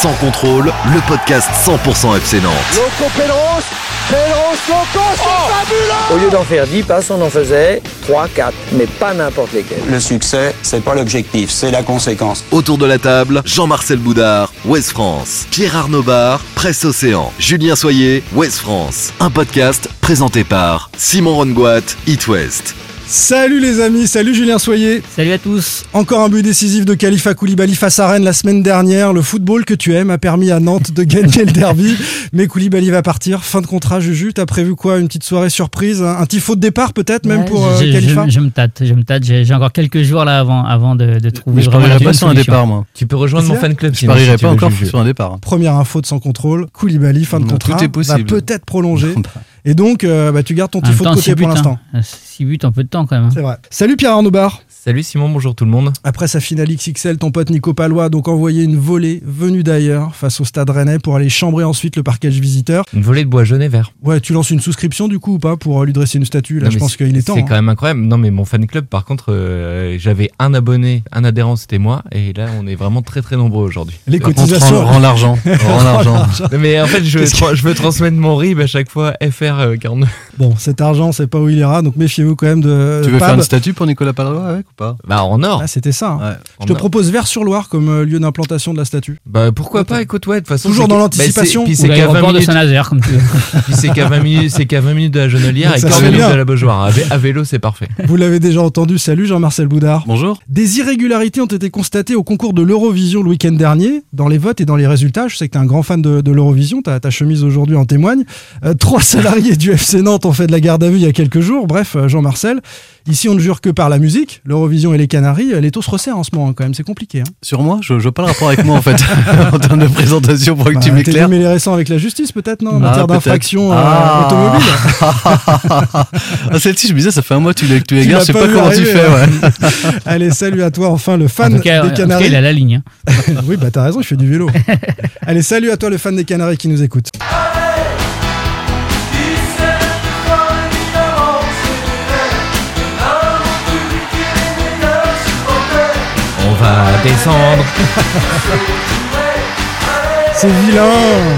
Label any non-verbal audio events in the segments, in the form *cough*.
Sans contrôle, le podcast 100% FC Nantes. Loco Loco, c'est fabuleux Au lieu d'en faire 10 passes, on en faisait 3, 4, mais pas n'importe lesquels. Le succès, c'est pas l'objectif, c'est la conséquence. Autour de la table, Jean-Marcel Boudard, Ouest France. Pierre Arnaud Bar, Presse Océan. Julien Soyer, Ouest France. Un podcast présenté par Simon Rongoat, It West. Salut les amis, salut Julien Soyer. Salut à tous. Encore un but décisif de Khalifa Koulibaly face à Rennes la semaine dernière. Le football que tu aimes a permis à Nantes de *laughs* gagner le derby. Mais Koulibaly va partir. Fin de contrat, Juju. T'as prévu quoi? Une petite soirée surprise? Un tifo de départ peut-être même Ouais, pour euh, je, je- Khalifa? je me tâte, je me tâte. J'ai encore quelques jours là avant, avant de, de trouver Mais je parierais pas sur un départ, moi. Tu peux rejoindre mon fan club. Je sinon, parierais si tu pas veux, encore Juju. sur un départ. Première info de sans contrôle. Koulibaly, fin de Non, contrat, tout est possible. va peut-être prolonger. Et donc, euh, bah, tu gardes ton tifo de côté pour l'instant. hein. 6 buts en peu de temps quand même. hein. C'est vrai. Salut Pierre Arnaud. Salut Simon, bonjour tout le monde. Après sa finale XXL, ton pote Nico Palois a donc envoyé une volée venue d'ailleurs face au stade rennais pour aller chambrer ensuite le parquage visiteur. Une volée de bois jaune et vert. Ouais, tu lances une souscription du coup ou pas pour euh, lui dresser une statue? Là, Non, je pense qu'il est temps. C'est hein. quand même incroyable. Non, mais mon fan club, par contre, euh, j'avais un abonné, un adhérent, c'était moi. Et là, on est vraiment très très nombreux aujourd'hui. Les Par cotisations. rends, *laughs* rends l'argent. L'argent. Mais en fait, je veux, Qu'est-ce que- tra- je veux transmettre mon RIB à chaque fois FR euh, 49. Bon, cet argent, c'est pas où il ira, donc méfiez-vous quand même de. Tu veux Pab. faire une statue pour Nicolas Palois avec ou pas Bah, en or. Ah, c'était ça. hein. Ouais. Je te or. propose Vers-sur-Loire comme euh, lieu d'implantation de la statue. Bah, pourquoi pas, écoute, ouais, de toute façon. Toujours c'est dans l'anticipation. bah, c'est- Ou Puis c'est qu'à 20 l'aéroport de minutes. Saint-Nazaire comme tu veux. *laughs* Puis c'est qu'à 20 minutes, c'est qu'à 20 minutes de la Genelière et Ça 15 serait minutes bien. de la Beaujoire. À, vé- à vélo, c'est parfait. Vous l'avez déjà entendu. Salut Jean-Marcel Boudard. Bonjour. Des irrégularités ont été constatées au concours de l'Eurovision le week-end dernier, dans les votes et dans les résultats. Je sais que tu es un grand fan de, de l'Eurovision, ta, ta chemise aujourd'hui en témoigne. Euh, trois *laughs* salariés du FC Nantes ont fait de la garde à vue il y a quelques jours. Bref, euh, Jean-Marcel, ici on ne jure que par la musique. L'Eurovision et les Canaries, euh, les taux se resserrent en ce moment hein, quand même, c'est compliqué. Hein. Sur moi, je, vois pas le rapport avec moi en fait. *laughs* en termes de présentation pour que Bah, tu m'éclaires. démêlé récent avec la justice peut-être, non En Ah, matière d'infraction euh, Ah. automobile *laughs* ah, celle-ci, je me disais, ça fait un mois que tu l'as je sais pas comment tu fais. hein. Ouais. *laughs* Allez, salut à toi enfin le fan En en des tout cas, Canaries. il a la ligne. hein. oui, bah t'as raison, je fais du vélo. Allez, salut à toi le fan des Canaries qui nous écoute. Va descendre. *laughs* C'est vilain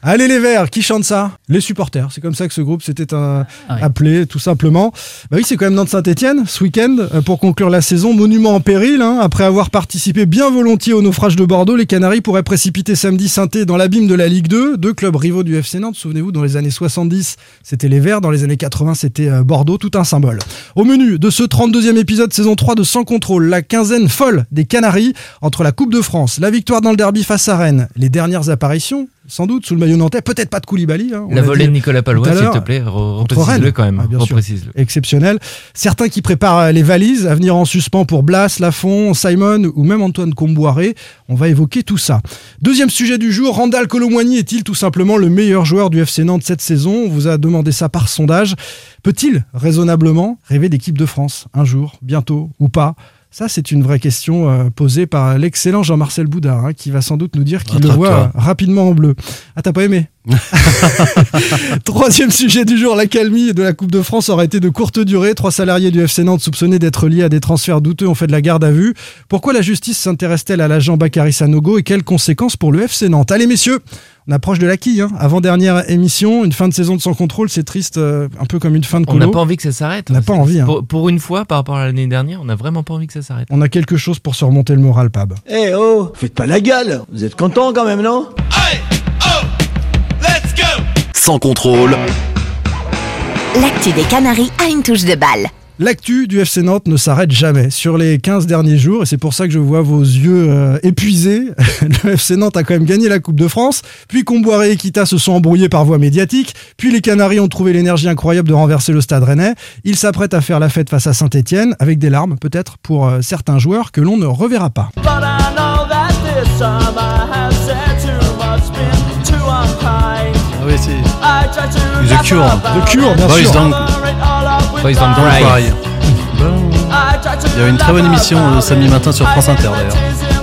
Allez les Verts, qui chante ça? Les supporters, c'est comme ça que ce groupe s'était euh, Ah appelé, tout simplement. Bah oui, c'est quand même Nantes-Saint-Etienne, ce week-end, euh, pour conclure la saison. Monument en péril, hein. après avoir participé bien volontiers au naufrage de Bordeaux, les Canaries pourraient précipiter samedi saint dans l'abîme de la Ligue 2. Deux clubs rivaux du FC Nantes, souvenez-vous, dans les années 70, c'était les Verts, dans les années 80, c'était euh, Bordeaux, tout un symbole. Au menu de ce 32e épisode saison 3 de Sans Contrôle, la quinzaine folle des Canaries, entre la Coupe de France, la victoire dans le derby face à Rennes, les dernières apparitions, sans doute, sous le maillot nantais, peut-être pas de Koulibaly. hein, La volée de Nicolas Palois, s'il te plaît, reprécise-le quand même. Ah, bien sûr. Exceptionnel. Certains qui préparent euh, les valises, à venir en suspens pour Blas, Lafont, Simon ou même Antoine Comboiré. On va évoquer tout ça. Deuxième sujet du jour, Randall Colomwani est-il tout simplement le meilleur joueur du FC Nantes cette saison? On vous a demandé ça par sondage. Peut-il raisonnablement rêver d'équipe de France un jour, bientôt ou pas? Ça, c'est une vraie question euh, posée par l'excellent Jean-Marcel Boudard, hein, qui va sans doute nous dire qu'il le voit euh, rapidement en bleu. Ah, t'as pas aimé? *laughs* Troisième sujet du jour, la calmie de la Coupe de France aurait été de courte durée. Trois salariés du FC Nantes soupçonnés d'être liés à des transferts douteux ont fait de la garde à vue. Pourquoi la justice s'intéresse-t-elle à l'agent Bakary Sanogo et quelles conséquences pour le FC Nantes? Allez messieurs, on approche de la quille. Hein. Avant-dernière émission, une fin de saison de sans contrôle, c'est triste, euh, un peu comme une fin de On n'a colo. pas envie que ça s'arrête. On n'a pas envie, hein. Pour, pour une fois, par rapport à l'année dernière, on n'a vraiment pas envie que ça s'arrête. On a quelque chose pour se remonter le moral, Pab. Eh oh, faites pas la gueule Vous êtes content quand même, non? Sans contrôle, L'actu des Canaries a une touche de balle. L'actu du FC Nantes ne s'arrête jamais sur les 15 derniers jours et c'est pour ça que je vois vos yeux euh, épuisés. *laughs* Le FC Nantes a quand même gagné la Coupe de France, puis Comboiré et Kita se sont embrouillés par voie médiatique, puis les Canaries ont trouvé l'énergie incroyable de renverser le stade rennais. Ils s'apprêtent à faire la fête face à Saint-Etienne, avec des larmes peut-être pour euh, certains joueurs que l'on ne reverra pas. Oui, c'est. The Cure. The Cure, bien Boys sûr. Don't, Boys Don't Cry. Cry. Il y avait une très bonne émission euh, samedi matin sur France Inter d'ailleurs.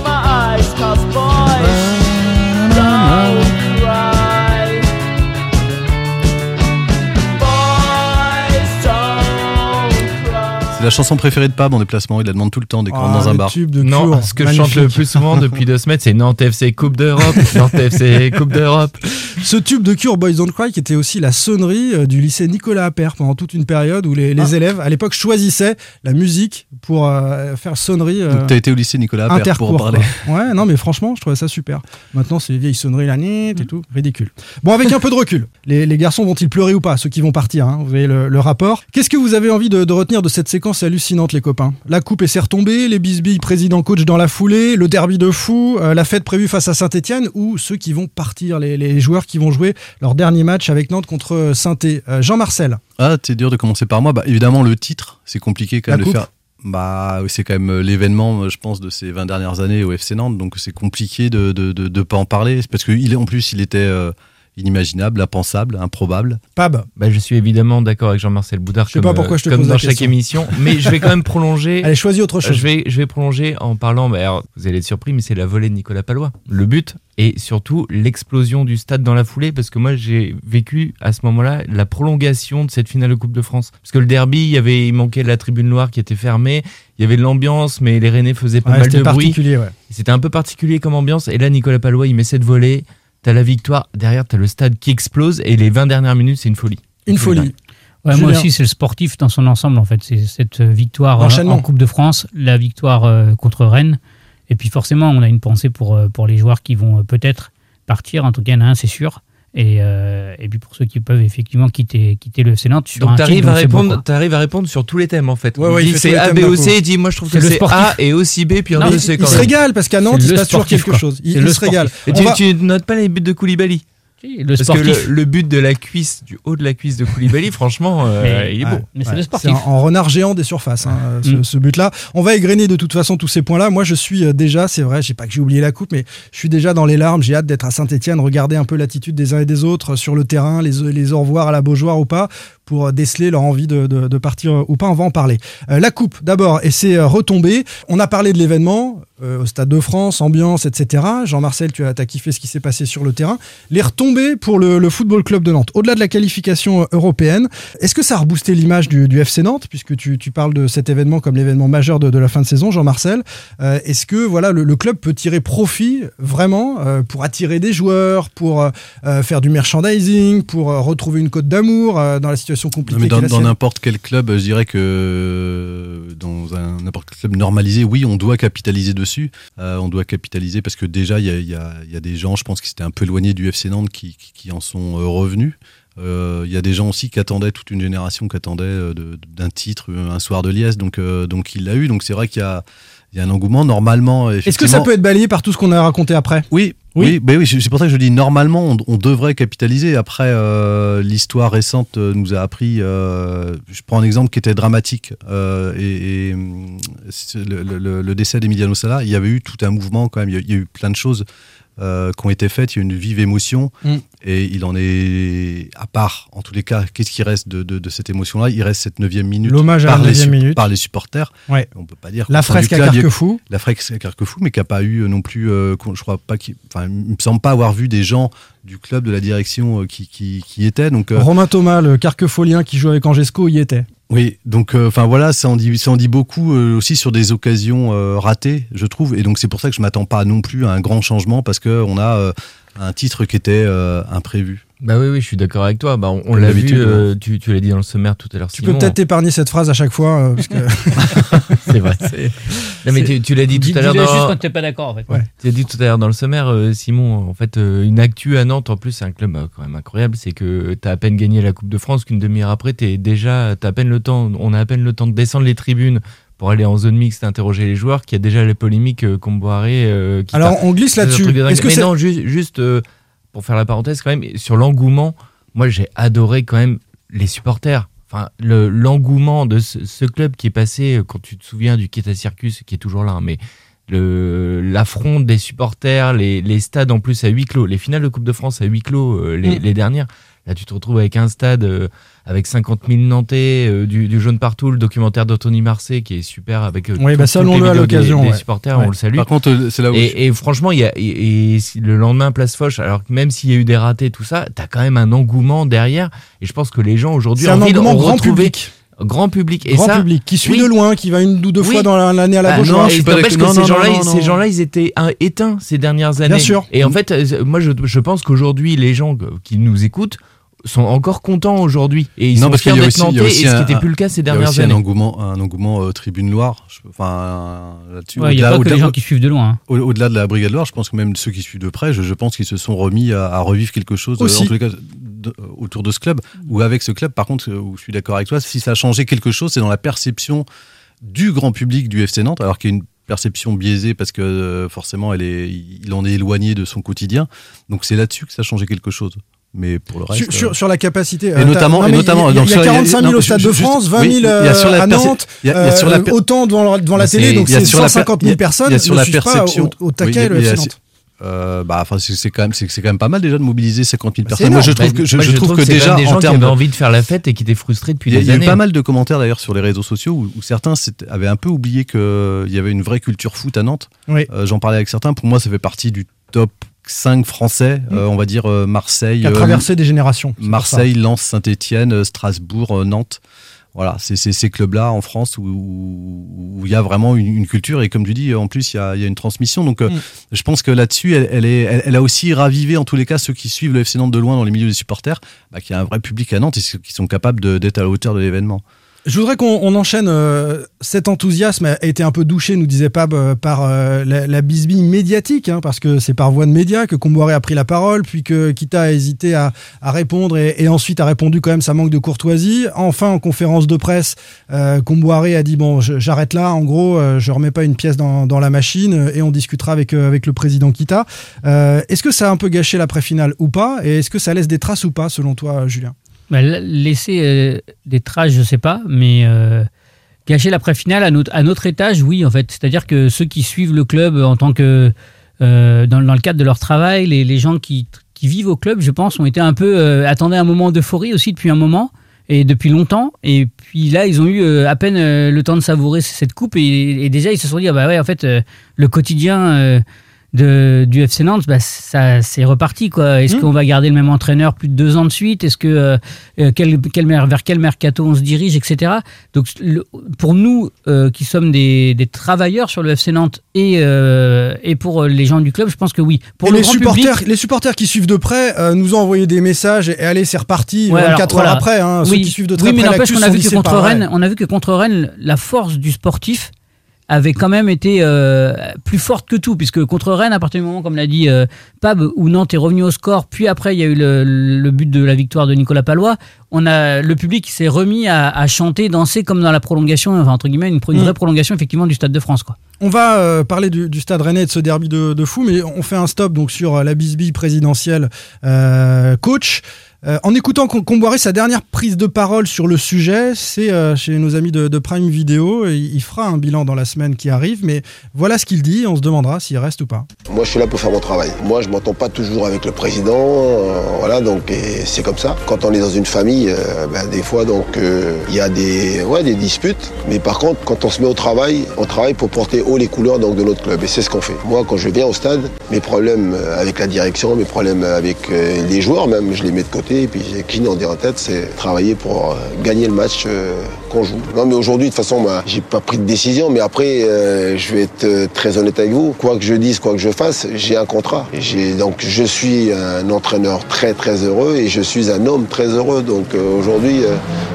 La chanson préférée de Pab en déplacement. Il la demande tout le temps dès qu'on rentre Ah, dans un bar. tube de Non, Cure, ce que je chante le plus souvent depuis deux semaines, c'est Nantes FC Coupe d'Europe. *laughs* Nantes FC Coupe d'Europe. Ce tube de Cure Boys Don't Cry qui était aussi la sonnerie euh, du lycée Nicolas Appert pendant toute une période où les, les Ah. élèves à l'époque choisissaient la musique pour euh, faire sonnerie. euh, Donc t'as été au lycée Nicolas Appert pour en parler. quoi. Ouais, non, mais franchement, je trouvais ça super. Maintenant, c'est les vieilles sonneries, la nit et tout, ridicule. Bon, avec un peu de recul, les, les garçons vont-ils pleurer ou pas Ceux qui vont partir, hein, vous avez le, le rapport. Qu'est-ce que vous avez envie de, de retenir de cette séquence hallucinante, les copains La coupe est retombée, les bisbilles président-coach dans la foulée, le derby de fou, euh, la fête prévue face à Saint-Etienne ou ceux qui vont partir, les, les joueurs qui vont jouer leur dernier match avec Nantes contre saint euh, Jean-Marcel. Ah, c'est dur de commencer par moi. Bah, évidemment, le titre, c'est compliqué quand La même de coupe. faire. Bah, c'est quand même euh, l'événement, euh, je pense, de ces 20 dernières années au FC Nantes, donc c'est compliqué de de, de, de pas en parler, parce que il est en plus, il était euh, inimaginable, impensable, improbable. Pab, Bah, je suis évidemment d'accord avec Jean-Marcel Boudard. Je sais comme, pas pourquoi euh, je te comme pose la dans chaque question. émission, mais je vais quand même prolonger. *laughs* allez, choisis autre chose. Je vais, je vais prolonger en parlant, bah, alors, vous allez être surpris, mais c'est la volée de Nicolas Palois. Le but et surtout l'explosion du stade dans la foulée, parce que moi j'ai vécu à ce moment-là la prolongation de cette finale de Coupe de France. Parce que le derby, il, y avait, il manquait la tribune noire qui était fermée, il y avait de l'ambiance, mais les Rennais faisaient pas Ouais, mal C'était de bruit. particulier, ouais. C'était un peu particulier comme ambiance. Et là, Nicolas Palois, il met cette volée, t'as la victoire, derrière t'as le stade qui explose, et les 20 dernières minutes, c'est une folie. Une folie. Ouais, moi aussi, c'est le sportif dans son ensemble, en fait. C'est cette victoire euh, en Coupe de France, la victoire euh, contre Rennes. Et puis forcément, on a une pensée pour, euh, pour les joueurs qui vont peut-être partir. En tout cas, il y en a un, c'est sûr. Et, euh, et puis pour ceux qui peuvent effectivement quitter, quitter le Sénat sur Donc un t'arrives titre à répondre, quoi. t'arrives à répondre sur tous les thèmes en fait. Ouais, Il ouais, il c'est A, B, d'un O, coup. C. Il dit moi je trouve C'est que le c'est A et aussi B puis un mais C Il quand se même. régale parce qu'à Nantes, il se passe toujours quelque quoi. chose. Il, il se régale. Et tu, va- tu notes pas les buts de Koulibaly Le Parce sportif. que le, le but de la cuisse, du haut de la cuisse de Koulibaly, *laughs* franchement, euh, Mais- il est beau. Mais c'est ouais. le sportif. en, en renard géant des surfaces, hein, ce, Mm. ce but-là. On va égrener de toute façon tous ces points-là. Moi, je suis euh, déjà, c'est vrai, j'ai pas que j'ai oublié la coupe, mais je suis déjà dans les larmes. J'ai hâte d'être à Saint-Etienne, regarder un peu l'attitude des uns et des autres euh, sur le terrain, les, les au revoir à la Beaujoire ou pas, pour déceler leur envie de, de- de partir ou pas. On va en parler. Euh, la coupe, d'abord, et c'est retombé. On a parlé de l'événement euh, au Stade de France, ambiance, etc. Jean-Marcel, tu as, as kiffé ce qui s'est passé sur le terrain. Les retombées pour le, le Football Club de Nantes. Au-delà de la qualification euh, européenne, est-ce que ça a reboosté l'image du, du FC Nantes, puisque tu, tu parles de cet événement comme l'événement majeur de, de la fin de saison, Jean-Marcel Euh, Est-ce que voilà le, le club peut tirer profit vraiment euh, pour attirer des joueurs, pour faire du merchandising, pour retrouver une cote d'amour dans la situation compliquée Non, mais dans n'importe quel club, je dirais que dans un n'importe quel club normalisé, oui, on doit capitaliser dessus. Euh, on doit capitaliser parce que déjà, il y a, il y a- il y a des gens, je pense, qui s'étaient un peu éloignés du FC Nantes, qui, qui- qui en sont euh, revenus. Euh, Il y a des gens aussi qui attendaient, toute une génération qui attendait d'un titre, un soir de liesse, donc, euh, donc il l'a eu. Donc c'est vrai qu'il y a, y a un engouement. Normalement, Est-ce que ça peut être balayé par tout ce qu'on a raconté après? Oui, Oui. oui, ben c'est pour ça que je dis normalement on, devrait capitaliser. Après, euh, l'histoire récente euh, nous a appris. euh, je prends un exemple qui était dramatique et, c'est le, décès d'Emiliano Sala. Il y avait eu tout un mouvement quand même. Il y a eu plein de choses euh, qui ont été faites. Il y a une vive émotion Mm. et il en est à part. En tous les cas, qu'est-ce qui reste de, de- de cette émotion-là? Il reste cette neuvième minute L'hommage à la par, les neuvième sup- minute. par les supporters. Ouais. On peut pas dire. La fresque à Carquefou. la fresque à Carquefou, mais qui n'a pas eu euh, non plus, euh, je crois pas qu'il, enfin, il me semble pas avoir vu des gens du club, de la direction euh, qui, qui, étaient. Donc, Romain Thomas, le carquefolien qui joue avec Angesco, y était. Oui, donc, euh, enfin voilà, ça en dit, beaucoup euh, aussi sur des occasions euh, ratées, je trouve. Et donc c'est pour ça que je m'attends pas non plus à un grand changement parce que on a un titre qui était imprévu. Bah oui, oui, je suis d'accord avec toi. Bah, on l'a vu, euh, tu, tu l'as dit dans le sommaire tout à l'heure. Tu peux peut-être épargner cette phrase à chaque fois, euh, parce que *laughs* C'est vrai. *laughs* Non, mais tu, tu l'as dit tout à l'heure. dans- juste quand t'es pas d'accord, en fait. Ouais. Tu as dit tout à l'heure dans le sommaire, euh, Simon, en fait, euh, une actu à Nantes, en plus, c'est un club euh, quand même incroyable, c'est que tu as à peine gagné la Coupe de France, qu'une demi-heure après, t'es déjà, t'as à peine le temps, on a à peine le temps de descendre les tribunes pour aller en zone mixte interroger les joueurs, qu'il y a déjà les polémiques euh, euh, qui Alors on glisse là-dessus. Est-ce que Mais c'est non, juste, juste euh, pour faire la parenthèse quand même, sur l'engouement, moi j'ai adoré quand même les supporters. Enfin, le- l'engouement de ce, ce club qui est passé, quand tu te souviens du Kita Circus, qui est toujours là, hein, mais l'affront des supporters, les, les stades en plus à huis clos, les finales de Coupe de France à huis clos, euh, les, Mm. les dernières, là tu te retrouves avec un stade euh, avec 50 000 Nantais, euh, du, du jaune partout, le documentaire d'Anthony Marseille qui est super avec euh, Oui, tout- bah, salons-le à des- l'occasion, des, supporters, Ouais. on le salue. Par contre, euh, c'est là où je- Et, franchement, il y a, et, le lendemain, place Foch, alors que même s'il y a eu des ratés, tout ça, t'as quand même un engouement derrière. Et je pense que les gens aujourd'hui c'est ont un envie de engouement grand retrouver, public grand public. Et Grand ça, public qui suit oui. de loin, qui va une ou deux Oui. fois dans la- l'année à la Bah, gauche. non, hein. et suis pas que ces Non, non, gens-là, non, ces gens-là, ils étaient éteints ces dernières années. Bien sûr. Et en fait, euh, moi, je, je pense qu'aujourd'hui, les gens qui nous écoutent sont encore contents aujourd'hui. Et ils Non, sont parce qu'il fiers y a d'être aussi- y nantais, et ce qui un- n'était plus le cas ces Il y a dernières aussi un années. engouement, un engouement euh, Tribune Loire. Enfin, là-dessus. Ouais, Il n'y a pas que les gens qui suivent de loin. hein. Au- Au-delà de la Brigade Loire, je pense que même ceux qui suivent de près, je, je pense qu'ils se sont remis à, à revivre quelque chose, euh, Aussi. en tous les cas, de- euh, autour de ce club, ou avec ce club. Par contre, euh, où je suis d'accord avec toi, si ça a changé quelque chose, c'est dans la perception du grand public du FC Nantes, alors qu'il y a une perception biaisée parce que euh, forcément, elle est, il en est éloigné de son quotidien. Donc c'est là-dessus que ça a changé quelque chose. Mais pour le reste. Sur, sur- euh, sur la capacité. Et euh, notamment- et il y a- donc il y a sur la- 45 000 non, au Stade de France, 20 oui, 000 il y a sur la à Nantes, il y a- il y a sur la euh, per- autant devant la, devant la télé, donc c'est sur la per- 150 000 il y a- personnes il y a sur la pas perception. au, au taquet Oui, le FC Nantes. euh, bah, enfin, c'est quand même, c'est c'est quand même pas mal déjà de mobiliser 50 000 Bah, personnes. Moi, je trouve que, je, Moi, je trouve que c'est quand déjà des en gens qui termes avaient de- envie de faire la fête et qui étaient frustrés depuis Il y a, des il y a eu années. pas mal de commentaires d'ailleurs sur les réseaux sociaux où, où certains avaient un peu oublié qu'il y avait une vraie culture foot à Nantes. Oui. Euh, J'en parlais avec certains. Pour moi, ça fait partie du top 5 français. Euh, on va dire euh, Marseille, Qui a euh, traversé des générations. Marseille, Lens, Saint-Etienne, Strasbourg, Nantes. Voilà, c'est ces clubs-là en France où il y a vraiment une, une culture et comme tu dis, en plus il y a, y a une transmission. Donc Mm. je pense que là-dessus, elle, elle est, elle, elle a aussi ravivé en tous les cas ceux qui suivent le FC Nantes de loin dans les milieux des supporters, bah, qu'il y a un vrai public à Nantes et qui sont capables d'être à la hauteur de l'événement. Je voudrais qu'on on enchaîne. euh, cet enthousiasme a été un peu douché, nous disait Pab, euh, par euh, la, la médiatique, hein, parce que c'est par voie de médias que Comboiré a pris la parole, puis que Kita a hésité à, répondre et, ensuite a répondu quand même ça manque de courtoisie. Enfin, en conférence de presse, euh, Comboiré a dit bon, j'arrête là. En gros, je remets pas une pièce dans, la machine et on discutera avec le président Kita. Est-ce que ça a un peu gâché l'après-finale ou pas Et est-ce que ça laisse des traces ou pas, selon toi, Julien? Bah, la- laisser euh, des traces, je sais pas, mais euh, gâcher l'après-finale à notre, à étage, oui, en fait. C'est-à-dire que ceux qui suivent le club en tant que. euh, dans, le cadre de leur travail, les, gens qui, vivent au club, je pense, ont été un peu. euh, attendaient un moment d'euphorie aussi depuis un moment et depuis longtemps. Et puis là, ils ont eu euh, à peine euh, le temps de savourer cette coupe et, déjà ils se sont dit ah bah ouais, en fait, euh, le quotidien. De, du FC Nantes, bah, ça c'est reparti quoi. Est-ce Mmh. qu'on va garder le même entraîneur plus de deux ans de suite? Est-ce que euh, euh, quel, quel mer- vers quel mercato on se dirige, etc. Donc le- pour nous euh, qui sommes des, des travailleurs sur le FC Nantes et, euh, et pour les gens du club, je pense que oui. Pour le les grand supporters, public, les supporters qui suivent de près nous ont envoyé des messages et, et allez, c'est reparti Ouais, 24 alors, heures après. hein, Ceux oui, qui suivent de très oui, mais n'empêche qu'on a vu que contre on a vu que contre Rennes, la force du sportif avait quand même été euh, plus forte que tout, puisque contre Rennes, à partir du moment, comme l'a dit euh, Pab, où Nantes est revenu au score, puis après il y a eu le, le but de la victoire de Nicolas Palois, on a le public s'est remis à, à chanter, danser comme dans la prolongation, enfin entre guillemets une, une Mm. vraie prolongation effectivement du Stade de France, quoi. On va euh, parler du, du stade rennais et de ce derby de, de fou, mais on fait un stop donc sur la bisbille présidentielle coach. Euh, en écoutant Com- Comboiré, sa dernière prise de parole sur le sujet, c'est euh, chez nos amis de, Prime Video. Il fera un bilan dans la semaine qui arrive, mais voilà ce qu'il dit. On se demandera s'il reste ou pas. Moi, je suis là pour faire mon travail. Moi, je m'entends pas toujours avec le président, euh, voilà, donc c'est comme ça. Quand on est dans une famille, ben, des fois, donc il y a des, ouais, des disputes. Mais par contre, quand on se met au travail, on travaille pour porter haut les couleurs donc de notre club, et c'est ce qu'on fait. Moi, quand je viens au stade, mes problèmes avec la direction, mes problèmes avec les joueurs, même, je les mets de côté, et puis idée en tête, c'est travailler pour euh, gagner le match euh, qu'on joue. Non, mais aujourd'hui, de toute façon, bah, j'ai pas pris de décision, mais après, euh, je vais être très honnête avec vous. Quoi que je dise, quoi que je fasse, j'ai un contrat. Donc je suis un entraîneur très très heureux et je suis un homme très heureux. Donc aujourd'hui,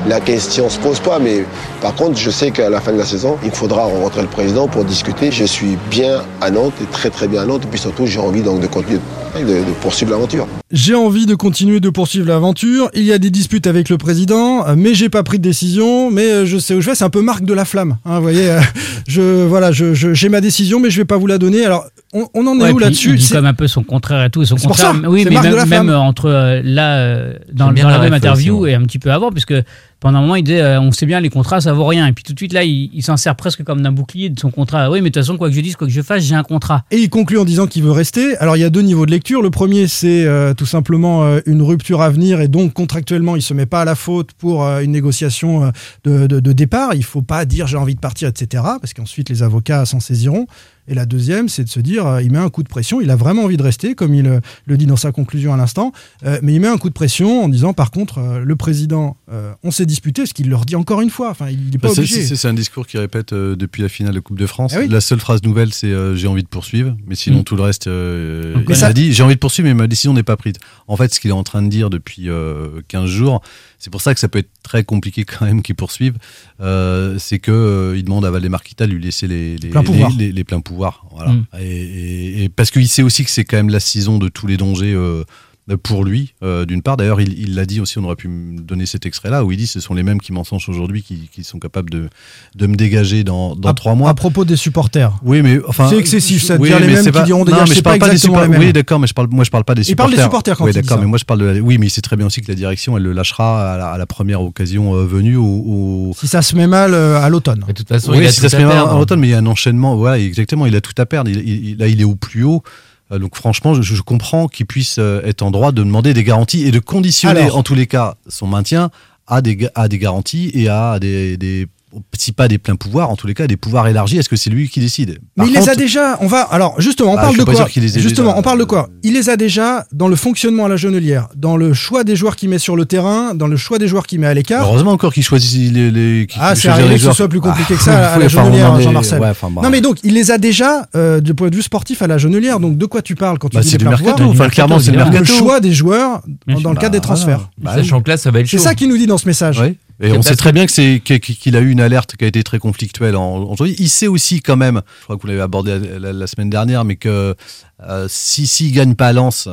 la question se pose pas. Mais par contre, je sais qu'à la fin de la saison, il faudra rencontrer le président pour discuter. Je suis bien à Nantes et très très bien à Nantes. Et puis surtout, j'ai envie donc de continuer de poursuivre l'aventure. J'ai envie de continuer de poursuivre l'aventure. Il y a des disputes avec le président, euh, mais j'ai pas pris de décision. Mais euh, je sais où je vais. C'est un peu marque de la flamme. hein, vous voyez, euh, *laughs* je voilà, je- je- j'ai ma décision, mais je vais pas vous la donner. Alors, on, on en est Ouais, où là-dessus Il dit C'est- comme un peu son contraire et tout. et Son C'est pour contraire, ça, oui, c'est mais Marc de même, la Flamme. même entre euh, là, euh, dans, la même interview aussi, ouais. et un petit peu avant, puisque pendant un moment, il disait euh, on sait bien, les contrats, ça vaut rien. Et puis tout de suite, là, il, s'en sert presque comme d'un bouclier de son contrat. Oui, mais de toute façon, quoi que je dise, quoi que je fasse, j'ai un contrat. Et il conclut en disant qu'il veut rester. Alors il y a deux niveaux de lecture. Le premier, c'est euh, tout simplement euh, une rupture à venir et donc contractuellement, il se met pas à la faute pour une négociation de, de- départ. Il faut pas dire j'ai envie de partir, etc. Parce qu'ensuite les avocats s'en saisiront. Et la deuxième, c'est de se dire, euh, il met un coup de pression, il a vraiment envie de rester, comme il euh, le dit dans sa conclusion à l'instant, euh, mais il met un coup de pression en disant, par contre, le président, on s'est disputé, ce qu'il leur dit encore une fois. Enfin, il n'est pas Bah, c'est- obligé. c'est un discours qu'il répète depuis la finale de Coupe de France. Ah oui. La seule phrase nouvelle, c'est j'ai envie de poursuivre, mais sinon Mm. tout le reste, il connaît. a dit j'ai envie de poursuivre, mais ma décision n'est pas prise. En fait, ce qu'il est en train de dire depuis euh, 15 jours, c'est pour ça que ça peut être très compliqué quand même qu'il poursuive. euh, c'est que euh, il demande à Valdemarquita de lui laisser les, pleins pouvoirs. Voilà. Mm. Et, et- et parce qu'il sait aussi que c'est quand même la saison de tous les dangers. euh, pour lui, euh, d'une part. D'ailleurs, il l'a dit aussi, on aurait pu me donner cet extrait-là, où il dit ce sont les mêmes qui mensongent aujourd'hui qui, qui sont capables de, de me dégager dans, dans à, trois mois. À propos des supporters. Oui, mais enfin. C'est excessif, ça, oui, dire les mêmes qui pas- diront non, mais c'est je parle pas pas des exactement supporters. les mêmes. Oui, d'accord, mais je parle, moi, je parle pas des Il parle supporters. des supporters quand oui, il dit d'accord, mais moi, je parle de. Oui, mais il sait très bien aussi que la direction, elle le lâchera à la, à la première occasion euh, venue. Au, au- Si ça se met mal euh, à l'automne. Mais de toute façon, Oui, il a si tout ça se à met perdre. en automne, mais il y a un enchaînement. Voilà, exactement. Il a tout à perdre. Il- il- là, il est au plus haut. Euh, Donc franchement, je, je comprends qu'il puisse euh, être en droit de demander des garanties et de conditionner Alors. en tous les cas son maintien à des, ga- à des garanties et à des, des si pas des pleins pouvoirs, en tous les cas des pouvoirs élargis. Est-ce que c'est lui qui décide? Mais il les a déjà. On va. Alors justement, on Ah, parle de quoi sûr qu'il les ait Justement, déjà. on parle de quoi Il les a déjà dans le fonctionnement à la Genelière, dans le choix des joueurs qu'il met sur le terrain, dans le choix des joueurs qu'il met à l'écart. Heureusement encore qu'il choisit les. les Ah, c'est les arrivé que ce soit plus compliqué Ah, que ça *laughs* à la Genelière, Jean-Marcel. ouais, enfin, bah, Non, mais donc, il les a déjà euh, du point de vue sportif à la Genelière. Donc, de quoi tu parles quand tu bah, dis du mercato. Enfin, clairement, c'est le choix des joueurs dans le cadre des Bah, transferts. bah, Sachant que là, ça va être C'est ça qu'il nous dit dans ce message. Et on sait très bien que c'est qu'il a eu une alerte qui a été très conflictuelle en, en. Il sait aussi quand même, je crois que vous l'avez abordé la, la- la semaine dernière, mais que euh, si s'il gagne pas à Lens,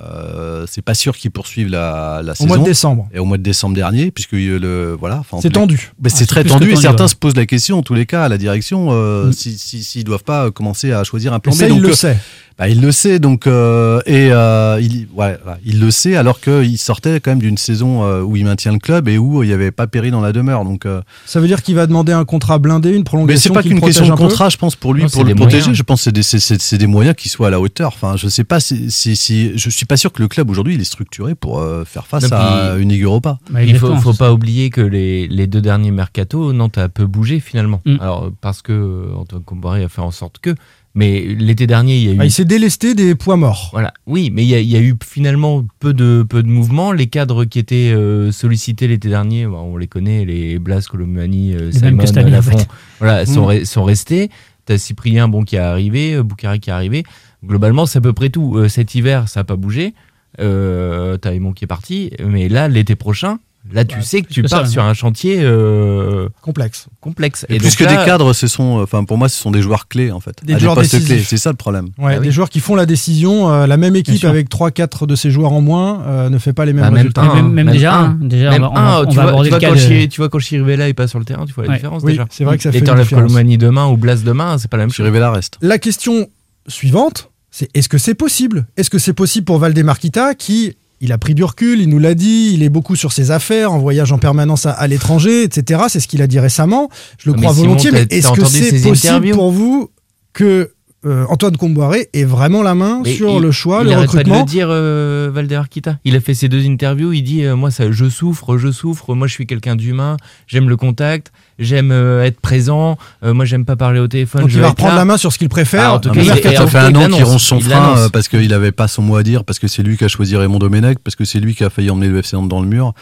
euh, c'est pas sûr qu'il poursuive la, la Au saison. mois de décembre. Et au mois de décembre dernier, puisque euh, le voilà, C'est tendu. Ah, c'est c'est très tendu et certains ouais. se posent la question, en tous les cas, à la direction, euh, Mm. si s'ils si, s'ils doivent pas commencer à choisir un plan B. ça, il Donc, le euh, sait. Bah, il le sait, donc euh, et euh, il, ouais, il le sait, alors qu'il sortait quand même d'une saison euh, où il maintient le club et où il n'y avait pas péril dans la demeure. Donc, euh, Ça veut dire qu'il va demander un contrat blindé, une mais prolongation. c'est pas qu'une question de contrat, je pense pour lui, Non, pour le protéger. moyens. Je pense que c'est des, c'est- des moyens qui soient à la hauteur. Enfin, je sais pas si, si, si- je suis pas sûr que le club aujourd'hui il est structuré pour euh, faire face Non, à une Ligue Europa. Bah, Il faut, faut pas oublier que les, les deux derniers mercato, Nantes a peu bougé finalement. Mm. Alors parce que euh, Antoine Comboiré a fait en sorte que, mais l'été dernier il y a eu. Ah, il s'est délesté des poids morts. Voilà, oui, mais il y, a- il y a eu finalement peu de peu de mouvements. Les cadres qui étaient euh, sollicités l'été dernier, bah, on les connaît, les Blas, Colomani, euh, Simon, en Lafont, fait. voilà, sont, Mm. re- sont restés. T'as Cyprien, bon, qui est arrivé, euh, Boucari qui est arrivé. Globalement, c'est à peu près tout. Euh, cet hiver, ça n'a pas bougé. Euh, T'as Aymon qui est parti, mais là, l'été prochain, là, tu sais que tu ça, pars hein. sur un chantier euh, Complexe. complexe. Et, Et plus donc que là, des cadres, ce sont, enfin pour moi, ce sont des joueurs clés en fait, Des à joueurs des clés. C'est ça le problème. Ouais, Ah des oui. joueurs qui font la décision. euh, la même équipe avec 3-4 de ses joueurs en moins euh, ne fait pas les mêmes Bah, même résultats. un, même, même même déjà, un. hein, déjà, Même on on un, on tu, va vois, tu, vois quand de- tu vois quand Chirivella est pas sur le terrain, tu vois la Ouais. différence Oui, déjà. c'est vrai que ça fait Et t'enlèves. Colomani demain ou Blas demain, c'est pas la même chose. Chirivella reste. La question suivante, c'est est-ce que c'est possible? Est-ce que c'est possible pour Valdemarquita qui, il a pris du recul, il nous l'a dit, il est beaucoup sur ses affaires, en voyage en permanence à, à l'étranger, etc. C'est ce qu'il a dit récemment. Je le mais crois Simon, volontiers, mais est-ce que c'est possible pour vous que euh, Antoine Comboiré ait vraiment la main Mais sur il- le choix, il le arrête pas de recrutement le dire, euh, Valder. Il a fait ses deux interviews. Il dit euh, Moi, ça, je souffre, je souffre. Moi, je suis quelqu'un d'humain. J'aime le contact. J'aime euh, être présent. Euh, moi, j'aime pas parler au téléphone. Donc je il va reprendre là. la main sur ce qu'il préfère. Ah, en tout cas, il ça est- fait- un an il qu'il ronge son Il frein euh, parce qu'il n'avait pas son mot à dire, parce que c'est lui qui a choisi Raymond Domenech, parce que c'est lui qui a failli emmener le FC Nantes dans le mur,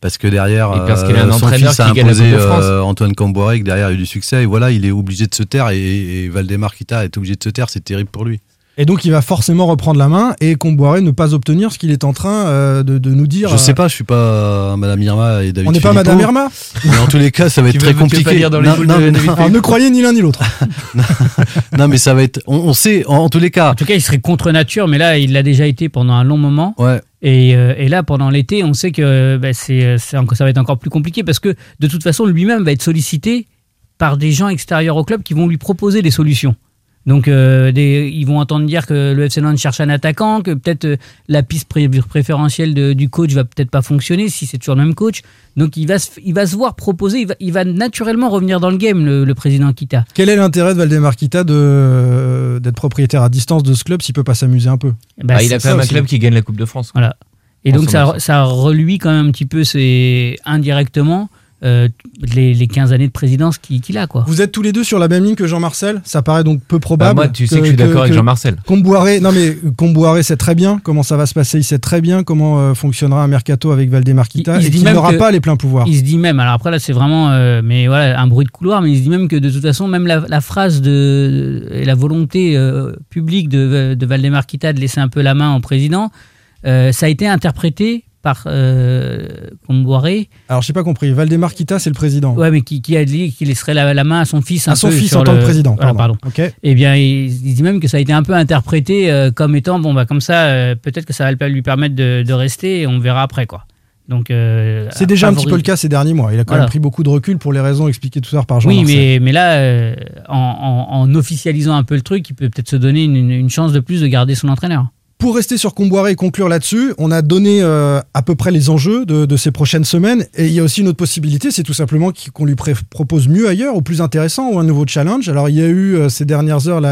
parce que derrière, Et parce qu'il a un euh, son entraîneur fils a qui gagne la imposé de France. euh, Antoine Camboire, que derrière il y a eu du succès, et voilà, il est obligé de se taire, et, et Valdemar Kita est obligé de se taire, c'est terrible pour lui. Et donc il va forcément reprendre la main et Comboiré ne pas obtenir ce qu'il est en train euh, de, de nous dire. Je euh, sais pas, je suis pas euh, Madame Irma et David On n'est pas Madame Irma *laughs* Mais en tous les cas, ça va être Tu très veux- tu veux pas compliqué. lire dans les Non, boules non, de mais- David Alors ne croyez ni l'un ni l'autre. *laughs* non, mais ça va être. On, on sait, en, en tous les cas. En tout cas, il serait contre nature, mais là, il l'a déjà été pendant un long moment. Ouais. Et, euh, et là, pendant l'été, on sait que bah, c'est, ça va être encore plus compliqué parce que de toute façon, lui-même va être sollicité par des gens extérieurs au club qui vont lui proposer des solutions. Donc, euh, des- ils vont entendre dire que le FC Nantes cherche un attaquant, que peut-être euh, la piste pré- préférentielle de- du coach va peut-être pas fonctionner si c'est toujours le même coach. Donc, il va se, il va se voir proposer, il va, il va naturellement revenir dans le game, le, le président Kita. Quel est l'intérêt de Valdemar Kita de d'être propriétaire à distance de ce club s'il peut pas s'amuser un peu Bah, Ah, il a quand même un aussi. club qui gagne la Coupe de France. Voilà. Et En donc ça, ça reluit quand même un petit peu c'est indirectement euh, les, les 15 années de présidence qu'il qu'il a. Quoi. Vous êtes tous les deux sur la même ligne que Jean-Marcel? Ça paraît donc peu probable. Bah, moi, tu sais que je suis d'accord avec Jean-Marcel. Comboiré, non mais Comboiré sait très bien comment ça va se passer. Il sait très bien comment euh, fonctionnera un mercato avec Valdemar Kita Il- il et n'aura pas les pleins pouvoirs. Il se dit même, alors après là c'est vraiment euh, mais voilà, un bruit de couloir, mais il se dit même que de toute façon, même la, la phrase de, et la volonté euh, publique de, de Valdemar Kita de laisser un peu la main au président, euh, ça a été interprété par euh, Comboiré, Alors j'ai pas compris. Valdemar Kita, c'est le président. ouais, mais qui, qui a dit qu'il laisserait la, la main à son fils. Un à son peu fils sur en tant que président. Voilà, pardon. Eh bien, il, il dit même que ça a été un peu interprété euh, comme étant bon bah comme ça, euh, peut-être que ça va lui permettre de, de rester et on verra après quoi. Donc euh, C'est déjà un petit peu le cas ces derniers mois. Il a quand Voilà. même pris beaucoup de recul pour les raisons expliquées tout à l'heure par Jean Oui, Marcel. mais, mais là, euh, en, en- en officialisant un peu le truc, il peut peut-être se donner une, une chance de plus de garder son entraîneur. Pour rester sur Comboiré et conclure là-dessus, on a donné euh, à peu près les enjeux de, de ces prochaines semaines. Et il y a aussi une autre possibilité, c'est tout simplement qu'on lui propose mieux ailleurs, ou plus intéressant, ou un nouveau challenge. Alors il y a eu euh, ces dernières heures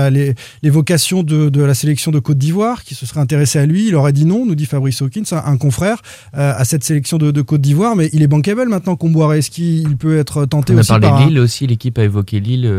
l'évocation de, de la sélection de Côte d'Ivoire, qui se serait intéressé à lui. Il aurait dit non, nous dit Fabrice Hawkins, un, un confrère, euh, à cette sélection de, de Côte d'Ivoire. Mais il est bankable maintenant, Comboiré. Est-ce qu'il peut être tenté On a aussi parlé par de un- Lille aussi, l'équipe a évoqué Lille,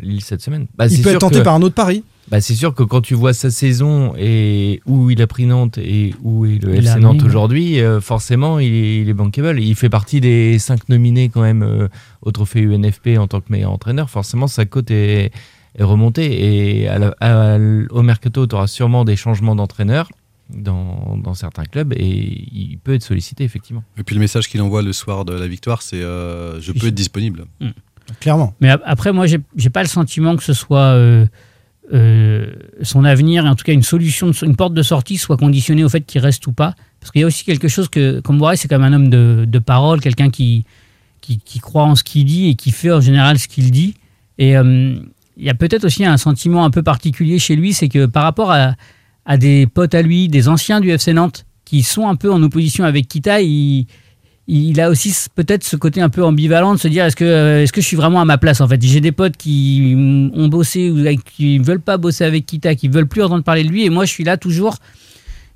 Lille cette semaine. Bah, Il peut être tenté que- par un autre pari. Bah, c'est sûr que quand tu vois sa saison et où il a pris Nantes et où est le Il FC Nantes aujourd'hui, euh, forcément il est, il est bankable. Il fait partie des cinq nominés quand même euh, au trophée UNFP en tant que meilleur entraîneur. Forcément sa cote est, est remontée et à la- à- au mercato tu auras sûrement des changements d'entraîneur dans, dans certains clubs et il peut être sollicité effectivement. Et puis le message qu'il envoie le soir de la victoire, c'est euh, je peux être disponible. Clairement. Mais ap- après, moi, j'ai j'ai pas le sentiment que ce soit euh, son avenir, et en tout cas une solution, une porte de sortie soit conditionnée au fait qu'il reste ou pas. Parce qu'il y a aussi quelque chose que, comme Boiré, c'est quand même un homme de, de parole, quelqu'un qui, qui, croit en ce qu'il dit et qui fait en général ce qu'il dit. Et euh, il y a peut-être aussi un sentiment un peu particulier chez lui, c'est que par rapport à, à des potes à lui, des anciens du FC Nantes, qui sont un peu en opposition avec Kita, il a aussi peut-être ce côté un peu ambivalent de se dire est-ce que, euh, est-ce que je suis vraiment à ma place en fait? J'ai des potes qui mm, ont bossé ou qui ne veulent pas bosser avec Kita, qui veulent plus entendre parler de lui, et moi je suis là toujours.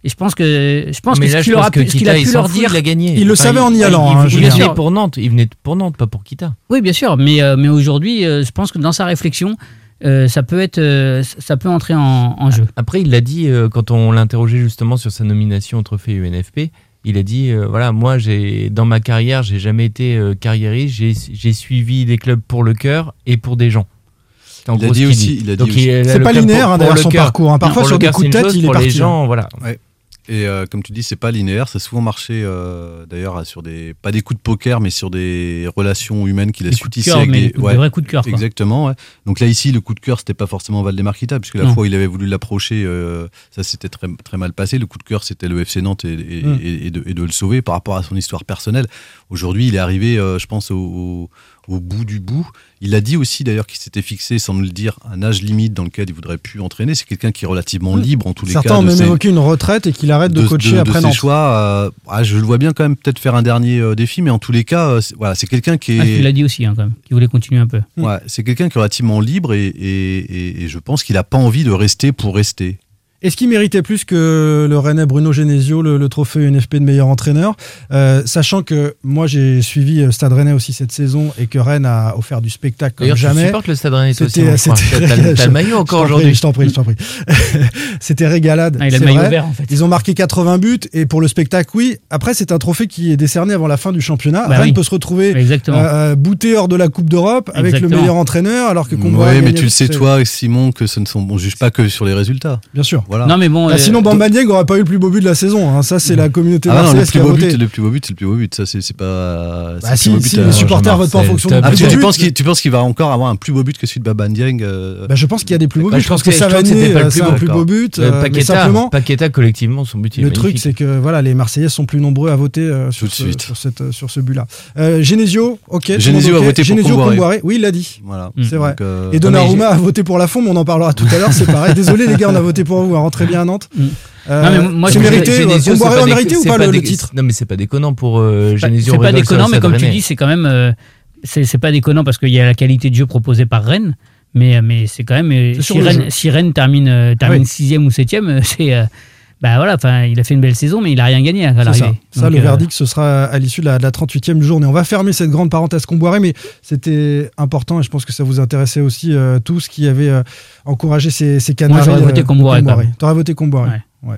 Et je pense que je pense Mais que là, ce qu'il aura pense que pu, Kita, a il pu leur fout, dire, il a gagné. Il le savait en y allant, hein, Il, Julien. venait pour Nantes, il venait pour Nantes, pas pour Kita. Oui, bien sûr, mais, euh, mais aujourd'hui, euh, je pense que dans sa réflexion, euh, ça peut être, euh, ça peut entrer en, en jeu. Après, il l'a dit euh, quand on l'interrogeait justement sur sa nomination au trophée UNFP. Il a dit euh, voilà, moi, j'ai dans ma carrière, j'ai jamais été euh, carriériste. J'ai j'ai suivi des clubs pour le cœur et pour des gens. En Il a dit aussi- il a dit Donc, aussi- a C'est pas linéaire, hein, d'ailleurs, le son cœur. parcours, hein. Parfois, sur le des coups de tête, chose, il est pour les parti, gens, voilà. Et euh, comme tu dis, c'est pas linéaire, ça a souvent marché euh, d'ailleurs sur des pas des coups de poker, mais sur des relations humaines qu'il a Des su coups de tisser cœur, avec mais des- des coups- des vrais coups de cœur. Exactement. ouais. Donc là ici, le coup de cœur, c'était pas forcément Valdemar Kita, puisque la Non. fois où il avait voulu l'approcher, euh, ça s'était très très mal passé. Le coup de cœur, c'était le FC Nantes et, et- Mm. et- et de, et de le sauver par rapport à son histoire personnelle. Aujourd'hui, il est arrivé, euh, je pense, au, au- au bout du bout. Il a dit aussi d'ailleurs qu'il s'était fixé, sans nous le dire, un âge limite dans lequel il voudrait plus entraîner. C'est quelqu'un qui est relativement Mm. libre en tous les Certains cas. ont de même ses- évoqué une retraite et qu'il arrête de, coacher de- de après ses choix. euh, ah, je le vois bien quand même peut-être faire un dernier euh, défi, mais en tous les cas, euh, c'est- voilà, c'est quelqu'un qui Ah, il est, l'a dit aussi, hein, quand même, qu'il voulait continuer un peu. ouais, c'est quelqu'un qui est relativement libre et, et- et- et je pense qu'il a pas envie de rester pour rester. Est-ce qu'il méritait plus que le Rennais Bruno Genesio le, le trophée UNFP de meilleur entraîneur Euh, Sachant que moi j'ai suivi euh, Stade Rennais aussi cette saison et que Rennes a offert du spectacle comme D'ailleurs, tu jamais. supportes le Stade Rennais aussi, c'était- T'as- le- maillot encore aujourd'hui. Je t'en prie, je t'en prie. *laughs* C'était régalade. Ah, il a le maillot vrai. vert, en fait. Ils ont marqué 80 buts et pour le spectacle, oui. Après, c'est un trophée qui est décerné avant la fin du championnat. Bah Rennes oui. peut se retrouver Exactement. euh, bouté hors de la Coupe d'Europe avec le meilleur entraîneur, alors que a mais tu le sais toi, Simon, que ce ne sont, on juge pas que sur les résultats. Bien sûr. Voilà. Non, mais bon. Bah, euh, sinon, Bamba Dieng n'aurait pas eu le plus beau but de la saison. hein. Ça, c'est la communauté Ah non, le marseillaise qui plus a beau voté. but, le plus beau but, c'est le plus beau but. Ça, c'est c'est pas. c'est Bah, le si, plus beau si but, les euh, supporters votent pas en fonction Ah, tu, beau tu but. penses qu'il tu penses qu'il va encore avoir un plus beau but que celui de Baban Dieng euh, Bah, je pense qu'il y a des plus beaux Bah, buts. je pense que que- que plus c'est un beau, plus beau but. Paqueta, collectivement, son but le truc, c'est que voilà, les Marseillais sont plus nombreux à voter sur, ce, sur, but-là. Euh, Genesio, ok. Genesio a voté pour Oui, il l'a dit. Voilà. Mm. C'est vrai. Et Donnarumma a voté pour la fond, mais on en parlera tout à l'heure, c'est pareil. *laughs* Désolé les gars, on a voté pour vous, hein. rentrez bien à Nantes. Mm. Euh, Non, mais moi, c'est je- mérité. Genesio, euh, Comboiré a mérité ou pas le, titre? Non, mais c'est pas déconnant pour euh, Genesio. C'est pas déconnant, mais comme tu dis, c'est quand même. euh, c'est pas déconnant parce qu'il y a la qualité de jeu proposée par Rennes. Mais, mais c'est quand même. euh, Si Rennes, jeu. si Rennes termine, euh, termine Oui. sixième ou septième, euh, c'est. Bah voilà, enfin, il a fait une belle saison, mais il a rien gagné à ça, l'arrivée. ça Donc, le euh, verdict, ce sera à l'issue de la, de la 38e journée. On va fermer cette grande parenthèse Comboiré, mais c'était important et je pense que ça vous intéressait aussi euh, tous qui avaient euh, encouragé ces, ces Canaries. j'aurais voté Comboiré. T'aurais voté Comboiré. Ouais. Ouais.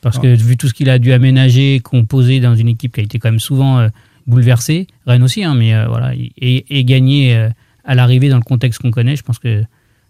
Parce Ah. que vu tout ce qu'il a dû aménager, composer dans une équipe qui a été quand même souvent euh, bouleversée, Rennes aussi, hein, mais euh, voilà, et, et gagner euh, à l'arrivée dans le contexte qu'on connaît, je pense que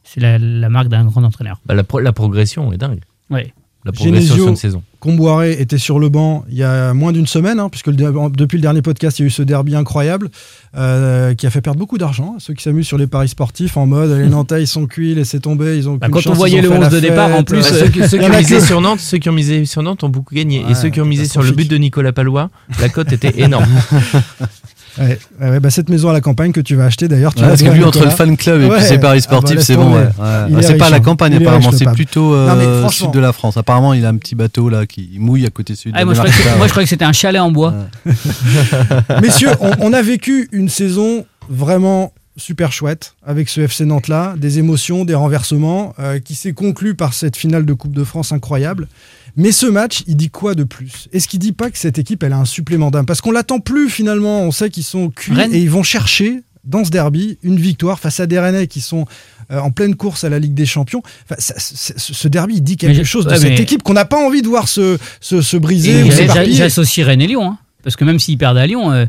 c'est la, la marque d'un grand entraîneur. Bah, la, pro- la progression est dingue. Ouais. La progression Genesio, une saison. Comboiré était sur le banc il y a moins d'une semaine, hein, puisque le depuis le dernier podcast, il y a eu ce derby incroyable euh, qui a fait perdre beaucoup d'argent à ceux qui s'amusent sur les paris sportifs en mode les *laughs* Nantais ils sont cuits, laissez tomber, ils ont Bah, quand on voyait le fait la 11 de départ, en plus, euh, ceux, qui, ceux ont misé sur Nantes, ceux qui ont misé sur Nantes ont beaucoup gagné. Ouais, et ceux qui ont misé sur le but de Nicolas Palois, la cote était énorme. *laughs* Ouais, ouais, ouais, bah, cette maison à la campagne que tu vas acheter d'ailleurs. parce que lui, entre le fan club et Ouais. puis ses paris Ah bah, sportifs, c'est bon. ouais. Ah, est c'est pas à la hein. campagne, apparemment. C'est plutôt euh, sud de la France. Apparemment, il a un petit bateau là qui mouille à côté de Ah, moi, je que, moi, je croyais que c'était un chalet en bois. *laughs* Messieurs, on, on a vécu une saison vraiment super chouette avec ce FC Nantes là, des émotions, des renversements, euh, qui s'est conclu par cette finale de Coupe de France incroyable. Mais ce match, il dit quoi de plus? Est-ce qu'il dit pas que cette équipe, elle a un supplément d'âme? Parce qu'on l'attend plus finalement, on sait qu'ils sont cuits Rennes. et ils vont chercher dans ce derby une victoire face à des Rennais qui sont euh, en pleine course à la Ligue des Champions. Enfin, ça- ce derby, il dit quelque Mais chose de ouais, cette équipe qu'on n'a pas envie de voir se, se, se briser. J'associe Rennes et Lyon, hein, parce que même s'ils perdent à Lyon, euh,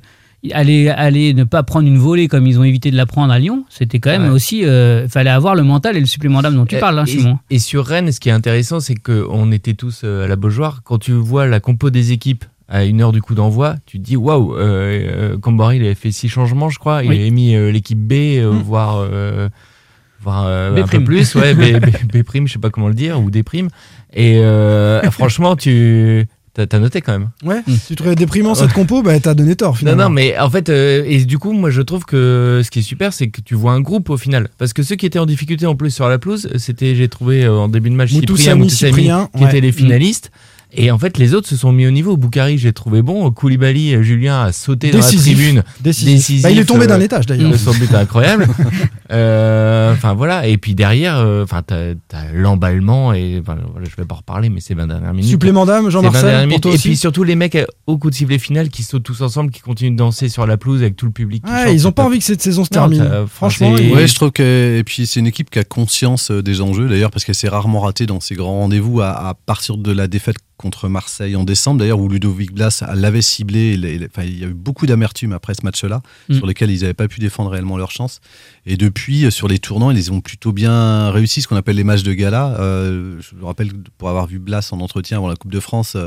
aller, aller ne pas prendre une volée comme ils ont évité de la prendre à Lyon, c'était quand même Ouais. aussi. Il fallait avoir le mental et le supplément d'âme dont tu parles, hein, et, Simon. et sur Rennes, ce qui est intéressant, c'est qu'on était tous euh, à la Beaujoire. Quand tu vois la compo des équipes à une heure du coup d'envoi, tu te dis waouh, euh, euh, Cambori, il avait fait six changements, je crois. Il Oui. avait mis euh, l'équipe B, euh, Mm. voire, euh, euh, B un peu plus, ouais, *laughs* B, B, B prime, je sais pas comment le dire, ou D prime. Et euh, *laughs* franchement, tu t'as noté quand même. Ouais, Mm. si tu trouvais déprimant cette compo, bah, t'as donné tort Non, finalement. non, mais en fait, euh, et du coup, moi je trouve que ce qui est super, c'est que tu vois un groupe au final. Parce que ceux qui étaient en difficulté en plus sur la pelouse, c'était, j'ai trouvé euh, en début de match, Cyprien, Cyprien, qui ouais. étaient les finalistes. Et en fait, les autres se sont mis au niveau. Boukari, j'ai trouvé bon. Koulibaly, Julien a sauté dans la Décisif. tribune. Décisif. Décisif, Bah, il est tombé euh, d'un étage d'ailleurs. Le son but est incroyable. *laughs* Euh, Enfin voilà. Et puis derrière, euh, enfin t'as t'as l'emballement et voilà, je vais pas en reparler, mais c'est 20 dernières minutes. Supplément d'âme, C'est 20 Jean-Marcel, Et aussi puis surtout les mecs au coup de sifflet final qui sautent tous ensemble, qui continuent de danser sur la pelouse avec tout le public. qui Ouais, chante, ils ont pas envie que cette saison se termine. Franchement, Ouais, je trouve que et puis c'est une équipe qui a conscience des enjeux d'ailleurs parce qu'elle s'est rarement ratée dans ses grands rendez-vous à, à partir de la défaite contre Marseille en décembre d'ailleurs où Ludovic Blas l'avait ciblé. Il, il- enfin, il y a eu beaucoup d'amertume après ce match-là Mm. sur lesquels ils n'avaient pas pu défendre réellement leur chance. Et depuis euh, sur les tournants, ils ont plutôt bien réussi ce qu'on appelle les matchs de gala. Euh, je me rappelle pour avoir vu Blas en entretien avant la Coupe de France.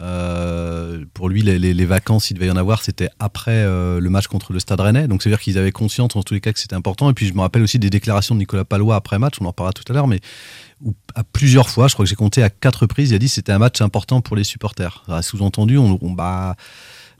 euh, pour lui, les, les- les vacances, il devait y en avoir, c'était après euh, le match contre le Stade Rennais. Donc, c'est-à-dire qu'ils avaient conscience, en tous les cas, que c'était important. Et puis, je me rappelle aussi des déclarations de Nicolas Palois après match, on en parlera tout à l'heure, mais où, à plusieurs fois, je crois que j'ai compté à quatre reprises, il a dit que c'était un match important pour les supporters. Sous-entendu, on, on- bah,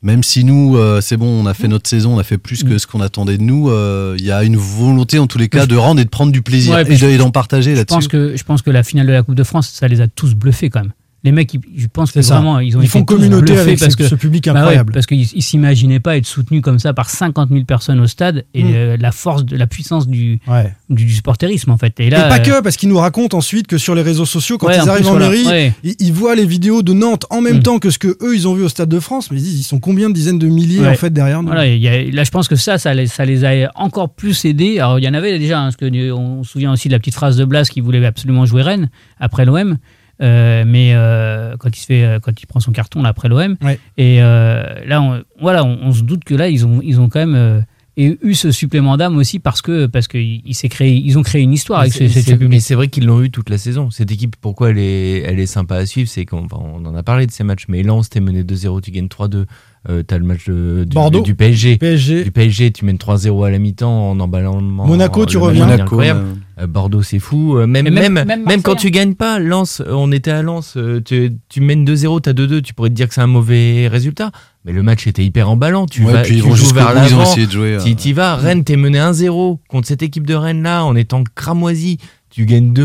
même si nous, euh, c'est bon, on a fait notre saison, on a fait plus que ce qu'on attendait de nous, euh, il y a une volonté, en tous les cas, de rendre et de prendre du plaisir Ouais, et d'en partager Je pense, là-dessus. que, je pense que la finale de la Coupe de France, ça les a tous bluffés quand même. Les mecs, ils- je pense que ça. vraiment, ils ont Ils font communauté avec parce ce, que ce public Bah ouais, incroyable. parce qu'ils ils s'imaginaient pas être soutenus comme ça par 50 000 personnes au stade et Mm. euh, la force, de la puissance du, Ouais. du, du supporterisme en fait. Et Et là, pas euh, que, parce qu'ils nous racontent ensuite que sur les réseaux sociaux, quand ouais, ils en arrivent plus, en voilà, mairie, ils, ils voient les vidéos de Nantes en même Mm. temps que ce que eux ils ont vu au Stade de France, mais ils disent ils sont combien de dizaines de milliers en fait derrière nous. Voilà, il y a- là, je pense que ça, ça les, ça les a encore plus aidés. Alors, il y en avait déjà, hein, parce que euh, on se souvient aussi de la petite phrase de Blas qui voulait absolument jouer Rennes après l'OM. Euh, mais euh, quand il se fait, euh, quand il prend son carton là, après l'OM, Ouais. et là, on, voilà, on, on se doute que là, ils ont, ils ont quand même et eu ce supplément d'âme aussi parce que parce que il s'est créé, ils ont créé une histoire avec ce, C'est- ce- ce c'est- public. Mais c'est vrai qu'ils l'ont eu toute la saison. Cette équipe, pourquoi elle est, elle est sympa à suivre C'est qu'on on en a parlé de ces matchs. Mais Lens, t'es mené 2-0, tu gagnes 3-2. Euh, T'as le match de- du, Bordeaux. du PSG. PSG, Du PSG, tu mènes 3-0 à la mi-temps en emballant. Monaco, tu le reviens. Monaco, euh, Bordeaux, c'est fou. Euh, Même, même, même- même, même Marseille, quand tu gagnes pas, Lens, euh, on était à Lens, euh, tu, tu mènes 2-0, t'as 2-2, tu pourrais te dire que c'est un mauvais résultat. Mais le match était hyper emballant. Tu, ouais, vas, puis tu ils vont joues vers bout, ils ont l'avant. essayé de jouer. euh, Si tu vas, Rennes, t'es mené 1-0 contre cette équipe de Rennes là, en étant cramoisi. Tu gagnes 2-1,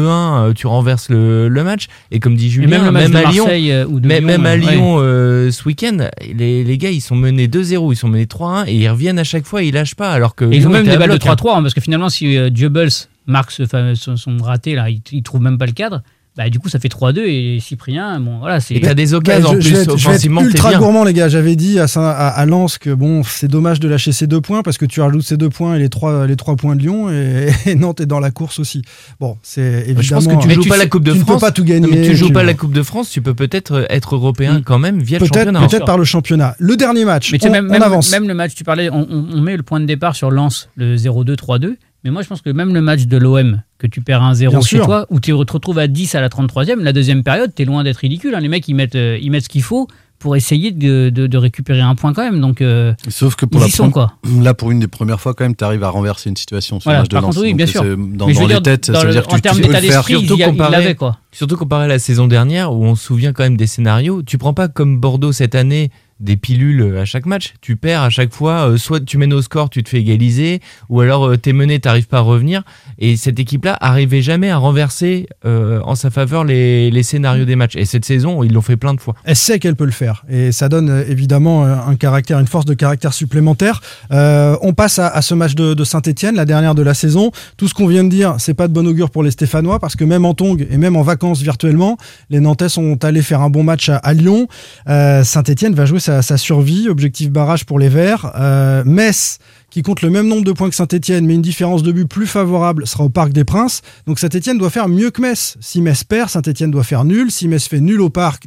euh, tu renverses le, le match. Et comme dit Julien, même à Lyon, euh, ou de même, Lyon, même à euh, ouais. Euh, ce week-end, les, les gars ils sont menés 2-0, ils sont menés 3-1 et ils reviennent à chaque fois, ils lâchent pas. Alors que Et ils ont même des balles de bloc, hein. 3-3, hein, parce que finalement, si euh, marque ce fameux- son, son raté, là, il, il trouve même pas le cadre. Bah, du coup, ça fait 3-2 et Cyprien, bon, voilà, c'est. Et t'as des occasions en Bah, je, je plus vais être, je vais être ultra bien. gourmand, les gars. J'avais dit à, à, à Lens que bon, c'est dommage de lâcher ces deux points parce que tu rajoutes ces deux points et les trois, les trois points de Lyon et, *laughs* et Nantes est dans la course aussi. Bon, c'est évidemment. Je pense que tu Mais joues tu pas la Coupe de tu ne France. peux pas tout gagner. Non, mais tu joues tu- pas la Coupe de France, tu peux peut-être être européen Mm. quand même via le Peut-être, championnat. peut-être par le championnat. Le dernier match, Mais tu on, même, on avance. même le match, tu parlais, on, on- on met le point de départ sur Lens, le 0-2, 3-2. Mais moi, je pense que même le match de l'OM, que tu perds 1-0 Bien chez sûr. toi, où tu te retrouves à 10 à la 33e, la deuxième période, t'es loin d'être ridicule. hein. Les mecs, ils mettent, euh, ils mettent ce qu'il faut pour essayer de, de- de récupérer un point quand même. Donc, euh, Sauf que pour ils la y sont, quoi. là, pour une des premières fois, quand même, tu arrives à renverser une situation sur Voilà, le match de Lens. contre, oui, bien c'est- sûr. Dans, Mais les dire, têtes, dans ça veut le- dire que en tu, termes tu peux d'état le faire. d'esprit, surtout il comparé- l'avait, quoi. Surtout comparé à la saison dernière où on se souvient quand même des scénarios. Tu prends pas comme Bordeaux cette année des pilules à chaque match. Tu perds à chaque fois. euh, soit tu mènes au score, tu te fais égaliser, ou alors euh, t'es mené, t'arrives pas à revenir. Et cette équipe-là arrivait jamais à renverser euh, en sa faveur les, les scénarios des matchs. Et cette saison, ils l'ont fait plein de fois. Elle sait qu'elle peut le faire et ça donne euh, évidemment un caractère, une force de caractère supplémentaire. On passe à, ce match de, Saint-Etienne, la dernière de la saison. Tout ce qu'on vient de dire, c'est pas de bon augure pour les Stéphanois parce que même en tongue et même en vacances virtuellement, les Nantais sont allés faire un bon match à, Lyon. Saint-Etienne va jouer sa, sa survie, objectif barrage pour les Verts. Euh, Metz qui compte le même nombre de points que Saint-Etienne, mais une différence de but plus favorable, sera au Parc des Princes. Donc Saint-Etienne doit faire mieux que Metz. Si Metz perd, Saint-Etienne doit faire nul. Si Metz fait nul au Parc,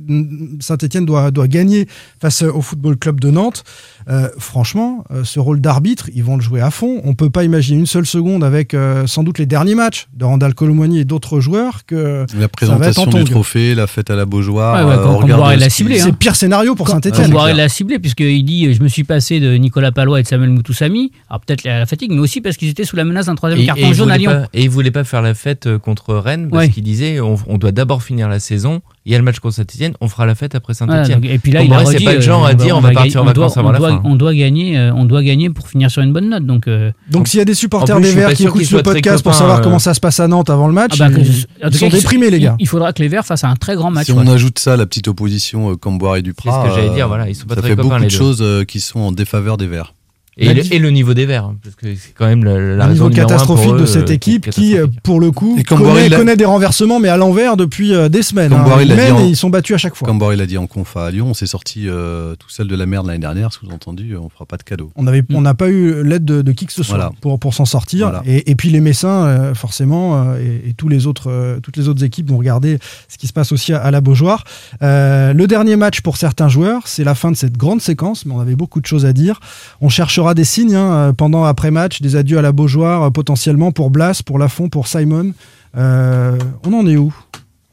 Saint-Etienne doit, doit gagner face au Football Club de Nantes. Euh, franchement, euh, ce rôle d'arbitre, ils vont le jouer à fond. On peut pas imaginer une seule seconde avec euh, sans doute les derniers matchs de Randall Colomwani et d'autres joueurs que La ça va être présentation en du trophée, la fête à la Beaujoire. Ouais, ouais, euh, quand- quand l'a ciblé, hein. c'est le pire scénario pour Saint-Etienne. Boiré l'a ciblé, puisqu'il dit Je me suis passé de Nicolas Palois et de Samuel Moutoussamy. Alors peut-être la la fatigue, mais aussi parce qu'ils étaient sous la menace d'un troisième Et, carton jaune à Lyon. pas, et il voulait pas faire la fête euh, contre Rennes parce Ouais. qu'il disait on, on doit d'abord finir la saison. Il y a le match contre Saint-Etienne, on fera la fête après Saint-Etienne. donc- et puis là, il a redit, c'est pas le genre euh, à dire on va partir en vacances avant on la doit, fin. On doit gagner, euh, on doit gagner pour finir sur une bonne note. Donc, euh, Donc s'il y a des supporters plus, des Verts qui écoutent ce podcast pour savoir euh. comment ça se passe à Nantes avant le match, ah bah, ils, sont déprimés les gars. Il faudra que les Verts fassent un très grand match. Si on ajoute ça, la petite opposition euh, Camboire et Duprat, C'est ce que j'allais dire, voilà, ils sont pas ça fait beaucoup de choses qui sont en défaveur des Verts. Et, le, et le niveau des Verts, hein, parce que c'est quand même la, la raison niveau catastrophique de cette euh, équipe qui, euh, pour le coup, Et connaît, connaît des renversements, mais à l'envers depuis euh, des semaines. Hein. Ils en- et ils sont battus à chaque fois. Camboire, il a dit en conf à Lyon, on s'est sorti euh, tout seul de la merde l'année dernière, sous-entendu, on fera pas de cadeau. On avait, on n'a pas eu l'aide de, de qui que ce soit Voilà. pour, pour s'en sortir. Voilà. Et, et puis les Messins, euh, forcément, euh, et, et tous les autres, euh, toutes les autres équipes vont regarder ce qui se passe aussi à, à la Beaujoire. Euh, le dernier match pour certains joueurs, c'est la fin de cette grande séquence, mais on avait beaucoup de choses à dire. On cherchera des signes hein, pendant après-match, des adieux à la Beaujoire euh, potentiellement pour Blas, pour Lafont, pour Simon. Euh, on en est où,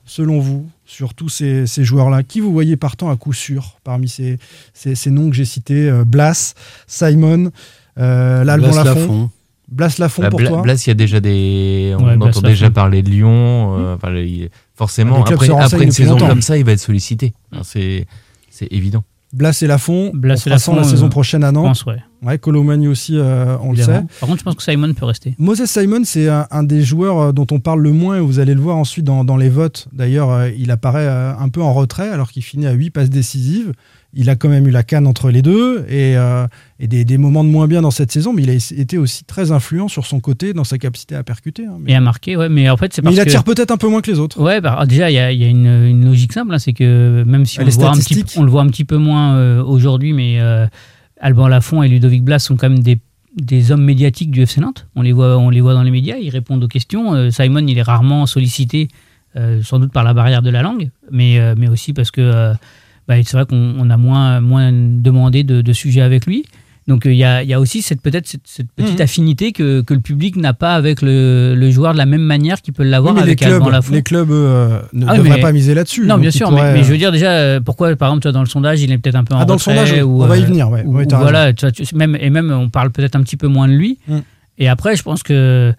selon vous sur tous ces, ces joueurs-là, qui vous voyez partant à coup sûr parmi ces, ces, ces noms que j'ai cités euh, Blas, Simon, euh, Blas Lafont? Lafont. Blas Lafont Bah, pour Bla- toi? Blas, il y a déjà des. On Ouais, Blas entend déjà Lafont. parler de Lyon. euh, enfin, il- forcément, après, une saison longtemps. comme ça, il va être sollicité. Enfin, C'est c'est évident. Blas et Lafont, Blas et Lafont, la saison euh, prochaine à Nantes. pense, ouais. Ouais, Colomani aussi, euh, on le sait. Par contre, je pense que Simon peut rester. Moses Simon, c'est un, un des joueurs euh, dont on parle le moins, et vous allez le voir ensuite dans, dans les votes. D'ailleurs, euh, il apparaît euh, un peu en retrait alors qu'il finit à 8 passes décisives. Il a quand même eu la canne entre les deux et, euh, et des, des moments de moins bien dans cette saison, mais il a été aussi très influent sur son côté dans sa capacité à percuter. hein. Mais, Et à marquer, ouais. Mais en fait, c'est mais parce il que. attire peut-être un peu moins que les autres. Ouais, bah, déjà, il y a, il y a une, une logique simple, hein, c'est que même si on, le voit un petit, statistiques. on le voit un petit peu moins euh, aujourd'hui, mais euh, Alban Lafont et Ludovic Blas sont quand même des, des hommes médiatiques du FC Nantes. On les voit, on les voit dans les médias, ils répondent aux questions. Euh, Simon, il est rarement sollicité, euh, sans doute par la barrière de la langue, mais, euh, mais aussi parce que bah, c'est vrai qu'on on a moins, moins demandé de, de sujets avec lui. Donc euh, il y, a, il y a aussi cette peut-être cette, cette petite Mhm. affinité que, que le public n'a pas avec le, le joueur de la même manière qu'il peut l'avoir Oui, mais les avec clubs, Lafont. les clubs euh, ne Ah devraient mais- pas miser là-dessus. Non, bien sûr, pourraient, mais, mais je euh, veux dire déjà, euh, pourquoi par exemple, toi, dans le sondage, il est peut-être un peu en Ah, dans le sondage, ou, on va y euh, venir. Ouais. ou- Ouais, ou t'as raison. voilà, tu vois, tu- même, et même on parle peut-être un petit peu moins de lui. Mm. Et après, je pense que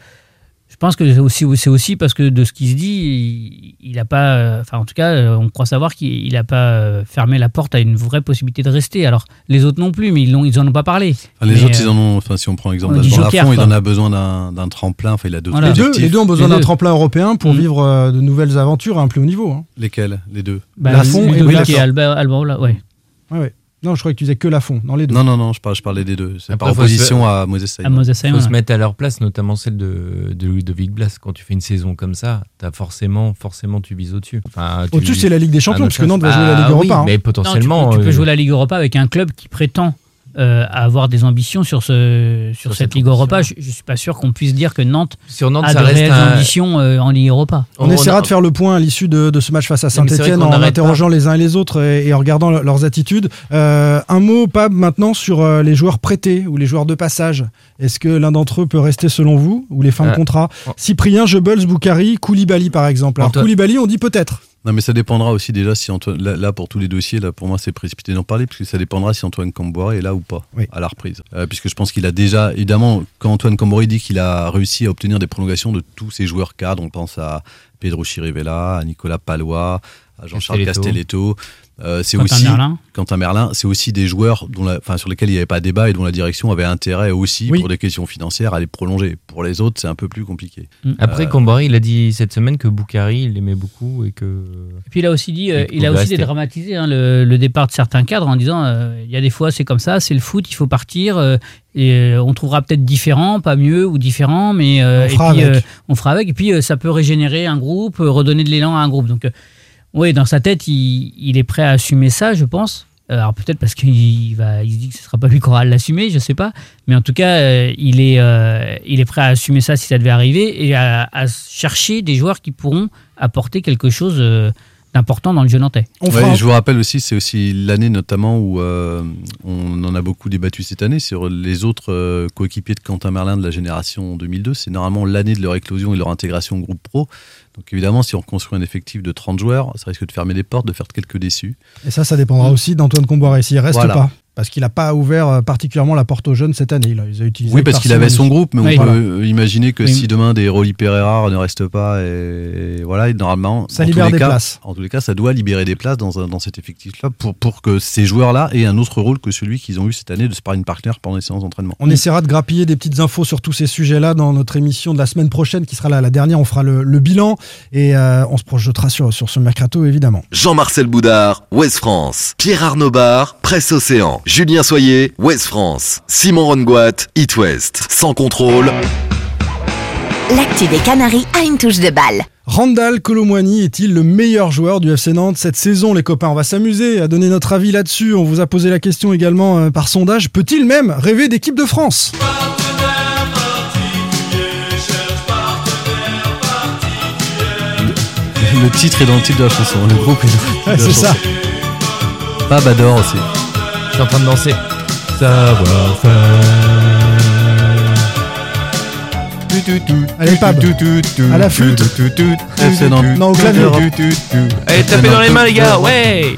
je pense que c'est aussi, c'est aussi parce que de ce qui se dit, il n'a pas, euh, enfin en tout cas, euh, on croit savoir qu'il n'a pas euh, fermé la porte à une vraie possibilité de rester. Alors les autres non plus, mais ils n'en ils ont pas parlé. Enfin, les Mais, autres, euh, ils en ont. Enfin, si on prend l'exemple d'Alban Lafont, il en a besoin d'un d'un tremplin. Enfin, il a d'autres Voilà. Les deux, les deux ont besoin Les d'un deux. tremplin européen pour Mm. vivre de nouvelles aventures à un plus haut niveau. hein. Lesquels Les deux? Bah, Lafont et et Alban, là, ouais. Ouais, ouais. Non, je croyais que tu disais que Lafont, dans les deux. Non, non, non, je, parlais, je parlais des deux. C'est par opposition se- à Moses Simon. À Moses Il faut se ouais. mettre à leur place, notamment celle de, de Ludovic Blas. Quand tu fais une saison comme ça, as forcément, forcément, tu vises au-dessus. Enfin, Au-dessus, c'est la Ligue des Champions, Ah, puisque Nantes va jouer la ah, Ligue oui, Europa. hein. Mais Non, tu peux- potentiellement. tu peux, euh, jouer la Ligue Europa avec un club qui prétend euh, avoir des ambitions sur, ce, sur, Sur cette cette Ligue Europa. Je, je suis pas sûr qu'on puisse dire que Nantes sur Nantes, a ça de reste réelles un. ambitions euh, en Ligue Europa. On, essaiera de faire le point à l'issue de, de ce match face à Saint-Etienne en interrogeant les uns et les autres et, et en regardant le- leurs attitudes. Euh, un mot, Pab, maintenant sur euh, les joueurs prêtés ou les joueurs de passage. Est-ce que l'un d'entre eux peut rester selon vous ou les fins de contrat? Cyprien, Jebels, Boukari, Koulibaly par exemple. Alors Antoine- Koulibaly, on dit peut-être. Non, mais ça dépendra aussi déjà si Antoine. Là, là, pour tous les dossiers, là, pour moi, c'est précipité d'en parler, parce que ça dépendra si Antoine Camboire est là ou pas Oui. à la reprise. Euh, puisque je pense qu'il a déjà, évidemment, quand Antoine Camboire dit qu'il a réussi à obtenir des prolongations de tous ses joueurs cadres, on pense à Pedro Chirivella, à Nicolas Palois, à Jean-Charles Castelletto. Castelletto. Euh, c'est Quentin aussi Merlin. Quentin Merlin, c'est aussi des joueurs dont la- sur lesquels il n'y avait pas débat et dont la direction avait intérêt aussi, Oui. pour des questions financières, à les prolonger. Pour les autres, c'est un peu plus compliqué. Après, Euh, Cambori, il a dit cette semaine que Boukari, il l'aimait beaucoup et que. Et puis il a aussi dit, euh, Il il a aussi rester. dédramatisé hein, le, le départ de certains cadres en disant euh, il y a des fois c'est comme ça, c'est le foot, il faut partir euh, et euh, on trouvera peut-être différent, pas mieux ou différent, mais euh, On fera et puis avec. euh, on fera avec et puis euh, ça peut régénérer un groupe, euh, redonner de l'élan à un groupe. Donc euh, oui, dans sa tête, il, est prêt à assumer ça, je pense. Euh, Alors peut-être parce qu'il *laughs* va, il se dit que ce sera pas lui qui aura à l'assumer, je sais pas. Mais en tout cas, euh, il est, euh, il est prêt à assumer ça si ça devait arriver et à, chercher des joueurs qui pourront apporter quelque chose d'important dans le jeu nantais. Ouais, je vous rappelle aussi, c'est aussi l'année notamment où euh, on en a beaucoup débattu cette année sur les autres euh, coéquipiers de Quentin Merlin de la génération 2002. C'est normalement l'année de leur éclosion et de leur intégration au groupe pro. Donc évidemment, si on reconstruit un effectif de 30 joueurs, ça risque de fermer les portes, de faire quelques déçus. Et ça, ça dépendra aussi d'Antoine Comboiré s'il reste Voilà. pas. Parce qu'il n'a pas ouvert euh, particulièrement la porte aux jeunes cette année. Là. Ils ont utilisé Oui, parce qu'il avait son groupe, mais on Oui. peut Voilà. imaginer que Oui. si demain des Rolly Pereira ne restent pas, et, et voilà, et normalement, Ça en tous libère les des cas- places. En tous les cas, ça doit libérer des places dans, un- dans cet effectif-là pour, pour que ces joueurs-là aient un autre rôle que celui qu'ils ont eu cette année de sparring partner pendant les séances d'entraînement. On essaiera de grappiller des petites infos sur tous ces sujets-là dans notre émission de la semaine prochaine, qui sera la, la dernière. On fera le, le bilan et euh, on se projetera sur, sur ce mercato, évidemment. Jean-Marcel Boudard, Ouest France. Pierre Arnaud Bar, Presse Océan. Julien Soyer, Ouest France. Simon Rongoat, It West. Sans contrôle. L'actu des Canaries a une touche de balle. Randall Colomwani est-il le meilleur joueur du FC Nantes cette saison, les copains? On va s'amuser à donner notre avis là-dessus. On vous a posé la question également euh, par sondage. Peut-il même rêver d'équipe de France? Le titre est dans le titre de la chanson, le groupe est dans le titre Ouais, de la c'est ça. Pas Bador aussi. Je suis en train de danser. Allez, Pab. À la flûte. FC Nantes. Non, au clavier. Allez, tapez dans les mains, les gars, ouais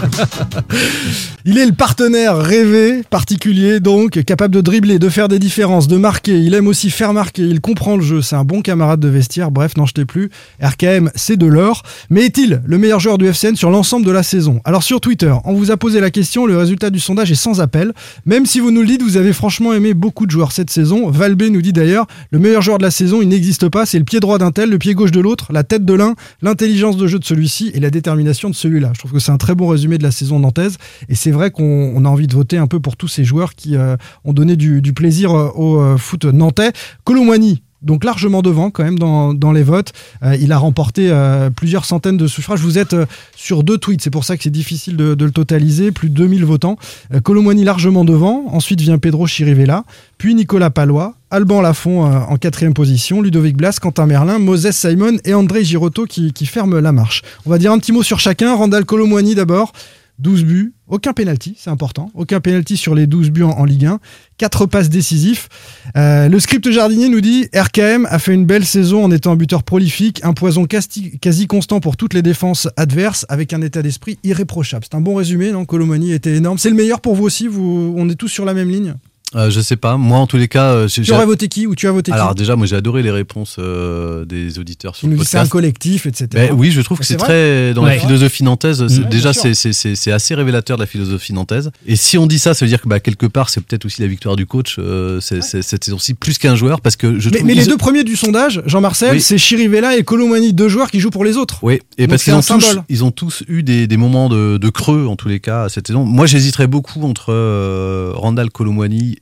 *laughs* Il est le partenaire rêvé, particulier donc, capable de dribbler, de faire des différences, de marquer. Il aime aussi faire marquer, il comprend le jeu, c'est un bon camarade de vestiaire. Bref, n'en jetez plus. RKM, c'est de l'or. Mais est-il le meilleur joueur du FCN sur l'ensemble de la saison? Alors sur Twitter, on vous a posé la question, le résultat du sondage est sans appel. Même si vous nous le dites, vous avez franchement aimé beaucoup de joueurs cette saison. Valbé nous dit d'ailleurs, le meilleur joueur de la saison, il n'existe pas, c'est le pied droit d'un tel, le pied gauche de l'autre, la tête de l'un, l'intelligence de jeu de celui-ci et la détermination de celui-là. Je trouve que c'est un très bon résumé de la saison nantaise. Et vrai qu'on on a envie de voter un peu pour tous ces joueurs qui euh, ont donné du, plaisir euh, au euh, foot nantais. Colomwani, donc largement devant quand même dans, les votes. Il a remporté plusieurs centaines de suffrages. Vous êtes sur deux tweets, c'est pour ça que c'est difficile de, le totaliser. Plus de 2000 votants. Colomwani largement devant. Ensuite vient Pedro Chirivella, puis Nicolas Palois, Alban Lafont en quatrième position, Ludovic Blas, Quentin Merlin, Moses Simon et André Girotto qui, qui ferment la marche. On va dire un petit mot sur chacun. Randall Colomwani d'abord. 12 buts, aucun penalty, c'est important. Aucun penalty sur les 12 buts en, Ligue 1. 4 passes décisifs. Euh, le script jardinier nous dit RKM a fait une belle saison en étant un buteur prolifique, un poison quasi, quasi constant pour toutes les défenses adverses, avec un état d'esprit irréprochable. C'est un bon résumé, non? Colomani était énorme. C'est le meilleur pour vous aussi? Vous, On est tous sur la même ligne? Euh, je sais pas. Moi, en tous les cas, euh, j'ai- Tu aurais voté qui ou tu as voté Alors qui déjà, moi j'ai adoré les réponses euh, des auditeurs sur le dis c'est un podcast. collectif, etc. Ben oui, je trouve que c'est c'est très dans Ouais. la philosophie nantaise. c'est- Ouais, déjà, c'est- c'est c'est- c'est assez révélateur de la philosophie nantaise. Et si on dit ça, ça veut dire que bah, quelque part, c'est peut-être aussi la victoire du coach euh, c'est- c'est- cette saison-ci plus qu'un joueur parce que je Mais, les deux premiers du sondage, Jean-Marcel, Oui. c'est Chirivella et Colomani, deux joueurs qui jouent pour les autres. Oui, et Donc parce qu'ils ont, tous, ils ont tous eu des, des moments de, de creux, en tous les cas, cette saison. Moi, j'hésiterais beaucoup entre euh, Randall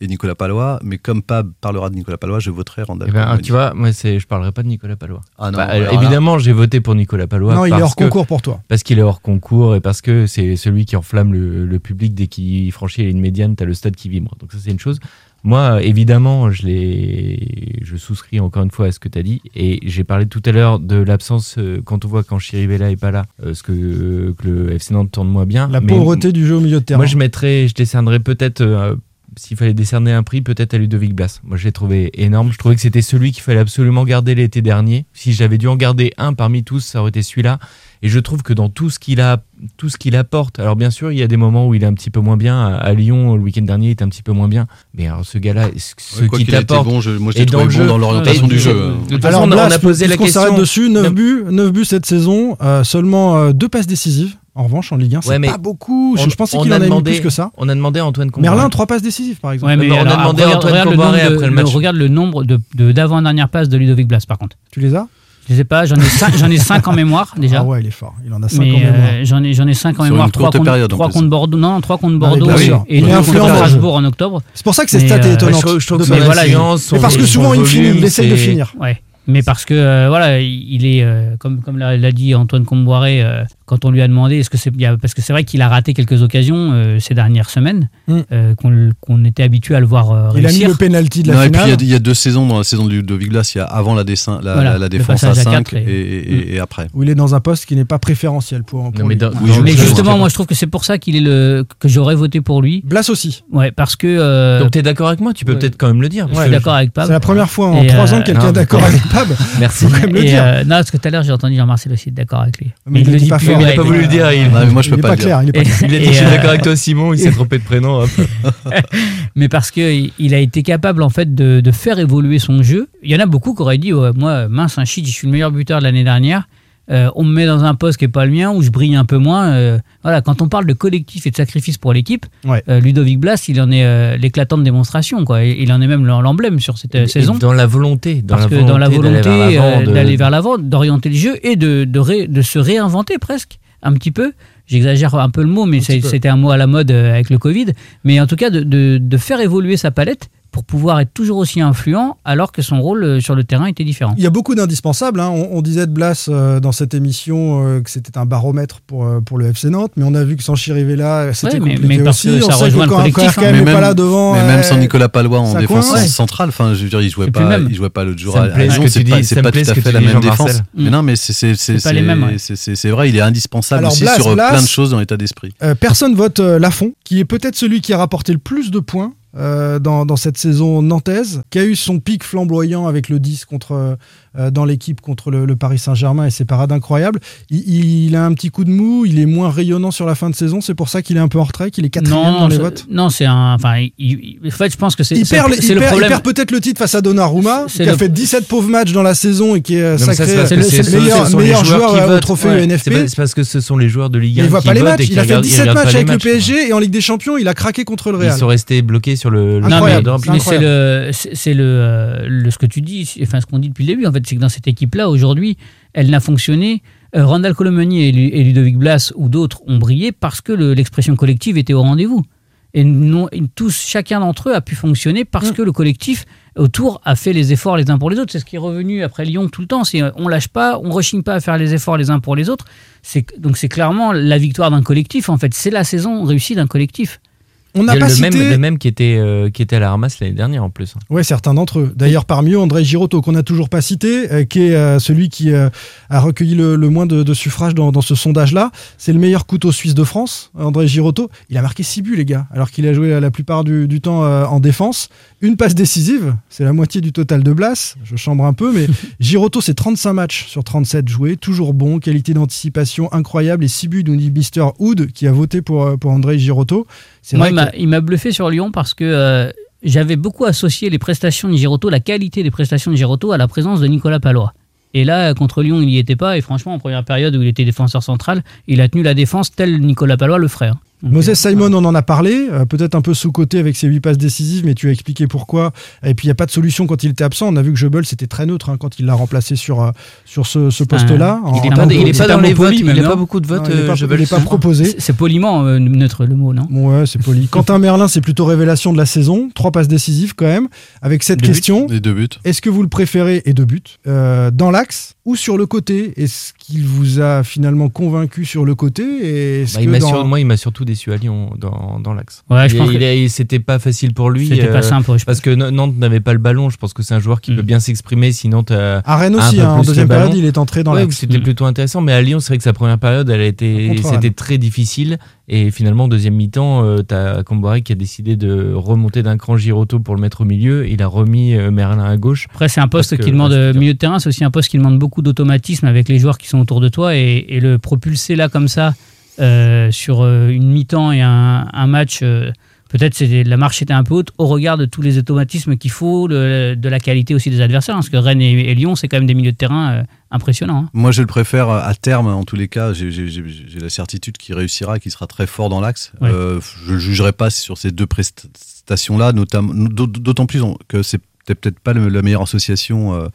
Et Nicolas Palois, mais comme Pab parlera de Nicolas Palois, je voterai Randall Eh ben, tu vois, moi, c'est, je parlerai pas de Nicolas Palois. Ah non, Bah, évidemment, j'ai voté pour Nicolas Palois. non, il est hors que- concours pour toi. Parce qu'il est hors concours et parce que c'est celui qui enflamme le, le public dès qu'il franchit la ligne médiane, t'as le stade qui vibre. Donc ça c'est une chose. Moi, évidemment, je l'ai, je souscris encore une fois à ce que tu as dit et j'ai parlé tout à l'heure de l'absence euh, quand on voit quand Chirivella est pas là, euh, ce que, que le FC Nantes tourne moins bien. La Mais pauvreté du jeu au milieu de terrain. Moi, je mettrais, je décernerais peut-être, euh, s'il fallait décerner un prix, peut-être à Ludovic Blas. Moi, je l'ai trouvé énorme. Je trouvais que c'était celui qu'il fallait absolument garder l'été dernier. Si j'avais dû en garder un parmi tous, ça aurait été celui-là. Et je trouve que dans tout ce qu'il a, tout ce qu'il apporte, alors bien sûr, il y a des moments où il est un petit peu moins bien. À à Lyon, le week-end dernier, il était un petit peu moins bien. Mais alors, ce gars-là, ce Ouais, qu'il qu'il a été t'apporte, bon, je- moi je dans bon jeu. dans l'orientation du jeu. De toute Alors, façon, on a- on a posé la puisqu'on question. s'arrête dessus, 9 Non. buts, 9 buts cette saison, euh, seulement euh, deux passes décisives. En revanche, en Ligue 1, c'est Ouais, mais pas beaucoup. Je, on- je pensais on qu'il a en avait plus que ça. On a demandé à Antoine Comboiré. Merlin, trois passes décisives, par exemple. Ouais, mais on a demandé à Antoine Comboiré après le match. regarde le nombre de, de- d'avant-dernière passe de Ludovic Blas, par contre. Tu les as? Je sais pas, j'en ai 5 j'en ai cinq en *laughs* mémoire déjà. Ah ouais, il est fort. Il en a 5 mais en mémoire. euh, j'en ai j'en ai 5 en Sur mémoire, une 3 courte contre, période, en trois plus. contre Bordeaux, non, 3 contre mais Bordeaux bien et- sûr. et Il est 2 influent contre dans le jeu. Strasbourg en octobre. C'est pour ça que ces mais, stats euh, est étonnante. je trouve- je trouve de que son base. voilà, influence, Mais parce son- que souvent, in fine, il essaye de c'est- finir. Ouais. Mais parce que euh, voilà, il est euh, comme comme l'a l'a dit Antoine Comboiré euh, quand on lui a demandé est-ce que c'est parce que c'est vrai qu'il a raté quelques occasions euh, ces dernières semaines Mm. euh, qu'on qu'on était habitué à le voir euh, Il a mis réussir. le penalty de la Non, et puis il y finale. a- il y, a deux saisons dans la saison de Blas, il y a avant la, dessin, la, Voilà, la- la le défense à passage à 5 quatre et, et- et- et après. Où il est dans un poste qui n'est pas préférentiel pour, pour Non, mais dans- Oui, Mais justement, moi je trouve que c'est pour ça qu'il est le que j'aurais voté pour lui. Blas aussi. Ouais, parce que euh, Donc t'es d'accord avec moi? Tu peux Ouais. peut-être quand même le dire. je suis d'accord avec Pab. C'est la première fois en Et, 3 euh, ans que quelqu'un est d'accord avec Pab. *laughs* Merci. Faut quand même le Et, dire. non, parce que tout à l'heure j'ai entendu Jean-Marcel aussi être d'accord avec lui. Mais il le dit pas plus, Il a pas mais- voulu le dire. Il, moi je il peux est pas, pas le dire. clair. Il est euh, d'accord avec toi Simon. Il s'est *laughs* trompé de prénom. *laughs* mais parce que il a été capable en fait de, de faire évoluer son jeu. Il y en a beaucoup qui auraient dit ouais, moi mince un shit, je suis le meilleur buteur de l'année dernière. Euh, on me met dans un poste qui est pas le mien où je brille un peu moins. Euh, voilà, quand on parle de collectif et de sacrifice pour l'équipe, Ouais. euh, Ludovic Blas, il en est euh, l'éclatante démonstration quoi. Il en est même l'emblème sur cette Et saison. Dans la volonté. Dans Parce la que dans la volonté d'aller vers l'avant, euh, d'orienter le jeu et de, de, ré- de se réinventer presque un petit peu. J'exagère un peu le mot, mais c'était un mot à la mode avec le Covid. Mais en tout cas, de, de, de faire évoluer sa palette pour pouvoir être toujours aussi influent alors que son rôle euh, sur le terrain était différent. Il y a beaucoup d'indispensables. hein. On, on disait de Blas euh, dans cette émission euh, que c'était un baromètre pour, euh, pour le FC Nantes, mais on a vu que sans Chirivella, c'était Ouais, compliqué mais parce aussi. que on ça sait rejoint que le quand, collectif, hein. Mais pas même- là devant. Mais même sans Nicolas Palois en défense. Ouais. centrale, enfin, je veux dire, il jouait pas, il jouait pas l'autre jour à, Lyon, que c'est tu pas, dis, c'est pas tout à fait la même défense. Mais non, mais c'est c'est c'est C'est pas les mêmes, ouais. c'est- c'est- c'est vrai, il est indispensable aussi sur plein de choses dans l'état d'esprit. Personne vote Lafont, qui est peut-être celui qui a rapporté le plus de points euh, dans, dans cette saison nantaise, qui a eu son pic flamboyant avec le 10 contre, euh, dans l'équipe contre le, le Paris Saint-Germain et ses parades incroyables. Il, il a un petit coup de mou, il est moins rayonnant sur la fin de saison, c'est pour ça qu'il est un peu en retrait, qu'il est quatrième dans les votes. non, c'est un. Enfin, il- il- en fait, je pense que c'est Il perd, peut-être le titre face à Donnarumma, qui a le- fait 17 pauvres matchs dans la saison et qui est sacré c'est le- meilleur, joueur qui euh, au trophée Ouais. UNFP. C'est parce que ce sont les joueurs de Ligue Mais 1 il voit qui pas les matchs. Il a fait regardent- ils 17 regardent matchs avec le. PSG et en Ligue des Champions, il a craqué contre le Ils Real. sont restés bloqués sur le. le Non, mais, Incroyable, mais incroyable. c'est le, c'est c'est le, euh, le- ce que tu dis, enfin ce qu'on dit depuis le début en fait, c'est que dans cette équipe-là aujourd'hui, elle n'a fonctionné. euh, Randall Colomani et, Lu- et Ludovic Blas ou d'autres ont brillé parce que le- l'expression collective était au rendez-vous. Et non, et tous, chacun d'entre eux a pu fonctionner parce Mm. que le collectif autour a fait les efforts les uns pour les autres. C'est ce qui est revenu après Lyon tout le temps. C'est euh, on lâche pas, on rechigne pas à faire les efforts les uns pour les autres. C'est donc c'est clairement la victoire d'un collectif. En fait, c'est la saison réussie d'un collectif. On n'a Il y a pas le cité. même, les mêmes qui étaient, euh, qui étaient à la ramasse l'année dernière en plus. Ouais, certains d'entre eux. D'ailleurs, parmi eux, André Girotto, qu'on n'a toujours pas cité, euh, qui est euh, celui qui a recueilli le, le moins de, de suffrages dans, dans ce sondage-là. C'est le meilleur couteau suisse de France, André Girotto. Il a marqué 6 buts, les gars, alors qu'il a joué la plupart du, du temps en défense. Une passe décisive, c'est la moitié du total de Blas. Je chambre un peu, mais *laughs* Girotto, c'est 35 matchs sur 37 joués, toujours bon, qualité d'anticipation incroyable et 6 buts, nous dit Mister Hood, qui a voté pour, pour André Girotto. Moi, vrai il que- m'a- il m'a bluffé sur Lyon parce que euh, j'avais beaucoup associé les prestations de Giroto, la qualité des prestations de Giroto à la présence de Nicolas Palois. Et là, contre Lyon, il n'y était pas. Et franchement, en première période où il était défenseur central, il a tenu la défense tel Nicolas Palois le ferait. Moses euh, Simon, on en a parlé, euh, peut-être un peu sous-côté avec ses 8 passes décisives, mais tu as expliqué pourquoi. Et puis il n'y a pas de solution quand il était absent. On a vu que Jebel c'était très neutre hein, quand il l'a remplacé sur, euh, sur ce, ce poste-là. Il est en pas, il est pas dans les votes, il n'a pas beaucoup de votes. Non, il est euh, pas- est pas C'est- proposé. C'est poliment euh, neutre le mot, non? Ouais, c'est poli. *laughs* Quentin Merlin, c'est plutôt révélation de la saison. Trois passes décisives quand même. Avec cette Deux buts. question, Les deux buts. est-ce que vous le préférez, et deux buts, euh, dans l'axe ou sur le côté? Est-ce qu'il vous a finalement convaincu sur le côté? Et Bah, il dans- sur- moi, il m'a surtout déçu à Lyon dans, dans l'axe. Ouais, je Il- pense il que a- c'était pas facile pour lui. c'était pas euh, simple. je Parce que Nantes n'avait pas le ballon. Je pense que c'est un joueur qui Mm. peut bien s'exprimer. Sinon, t'as- À Rennes aussi, hein, en deuxième période, il est entré dans Ouais, l'axe. c'était Mm. plutôt intéressant. Mais à Lyon, c'est vrai que sa première période, elle a été, c'était très difficile. Et finalement, deuxième mi-temps, euh, t'as Camboire qui a décidé de remonter d'un cran Giroto pour le mettre au milieu. Il a remis euh, Merlin à gauche. Après, c'est un poste qui demande euh, milieu de terrain, c'est aussi un poste qui demande beaucoup d'automatisme avec les joueurs qui sont autour de toi et, et le propulser là comme ça euh, sur une mi-temps et un, un match. Euh, Peut-être la marche était un peu haute au regard de tous les automatismes qu'il faut, le- de la qualité aussi des adversaires, hein, parce que Rennes et, et Lyon, c'est quand même des milieux de terrain euh, impressionnants. hein. Moi, je le préfère à terme, en tous les cas. J'ai- la certitude qu'il réussira, qu'il sera très fort dans l'axe. Ouais. Euh, je ne jugerai pas sur ces deux prestations-là, d'autant plus que c'est peut-être peut-être pas la meilleure association euh, euh,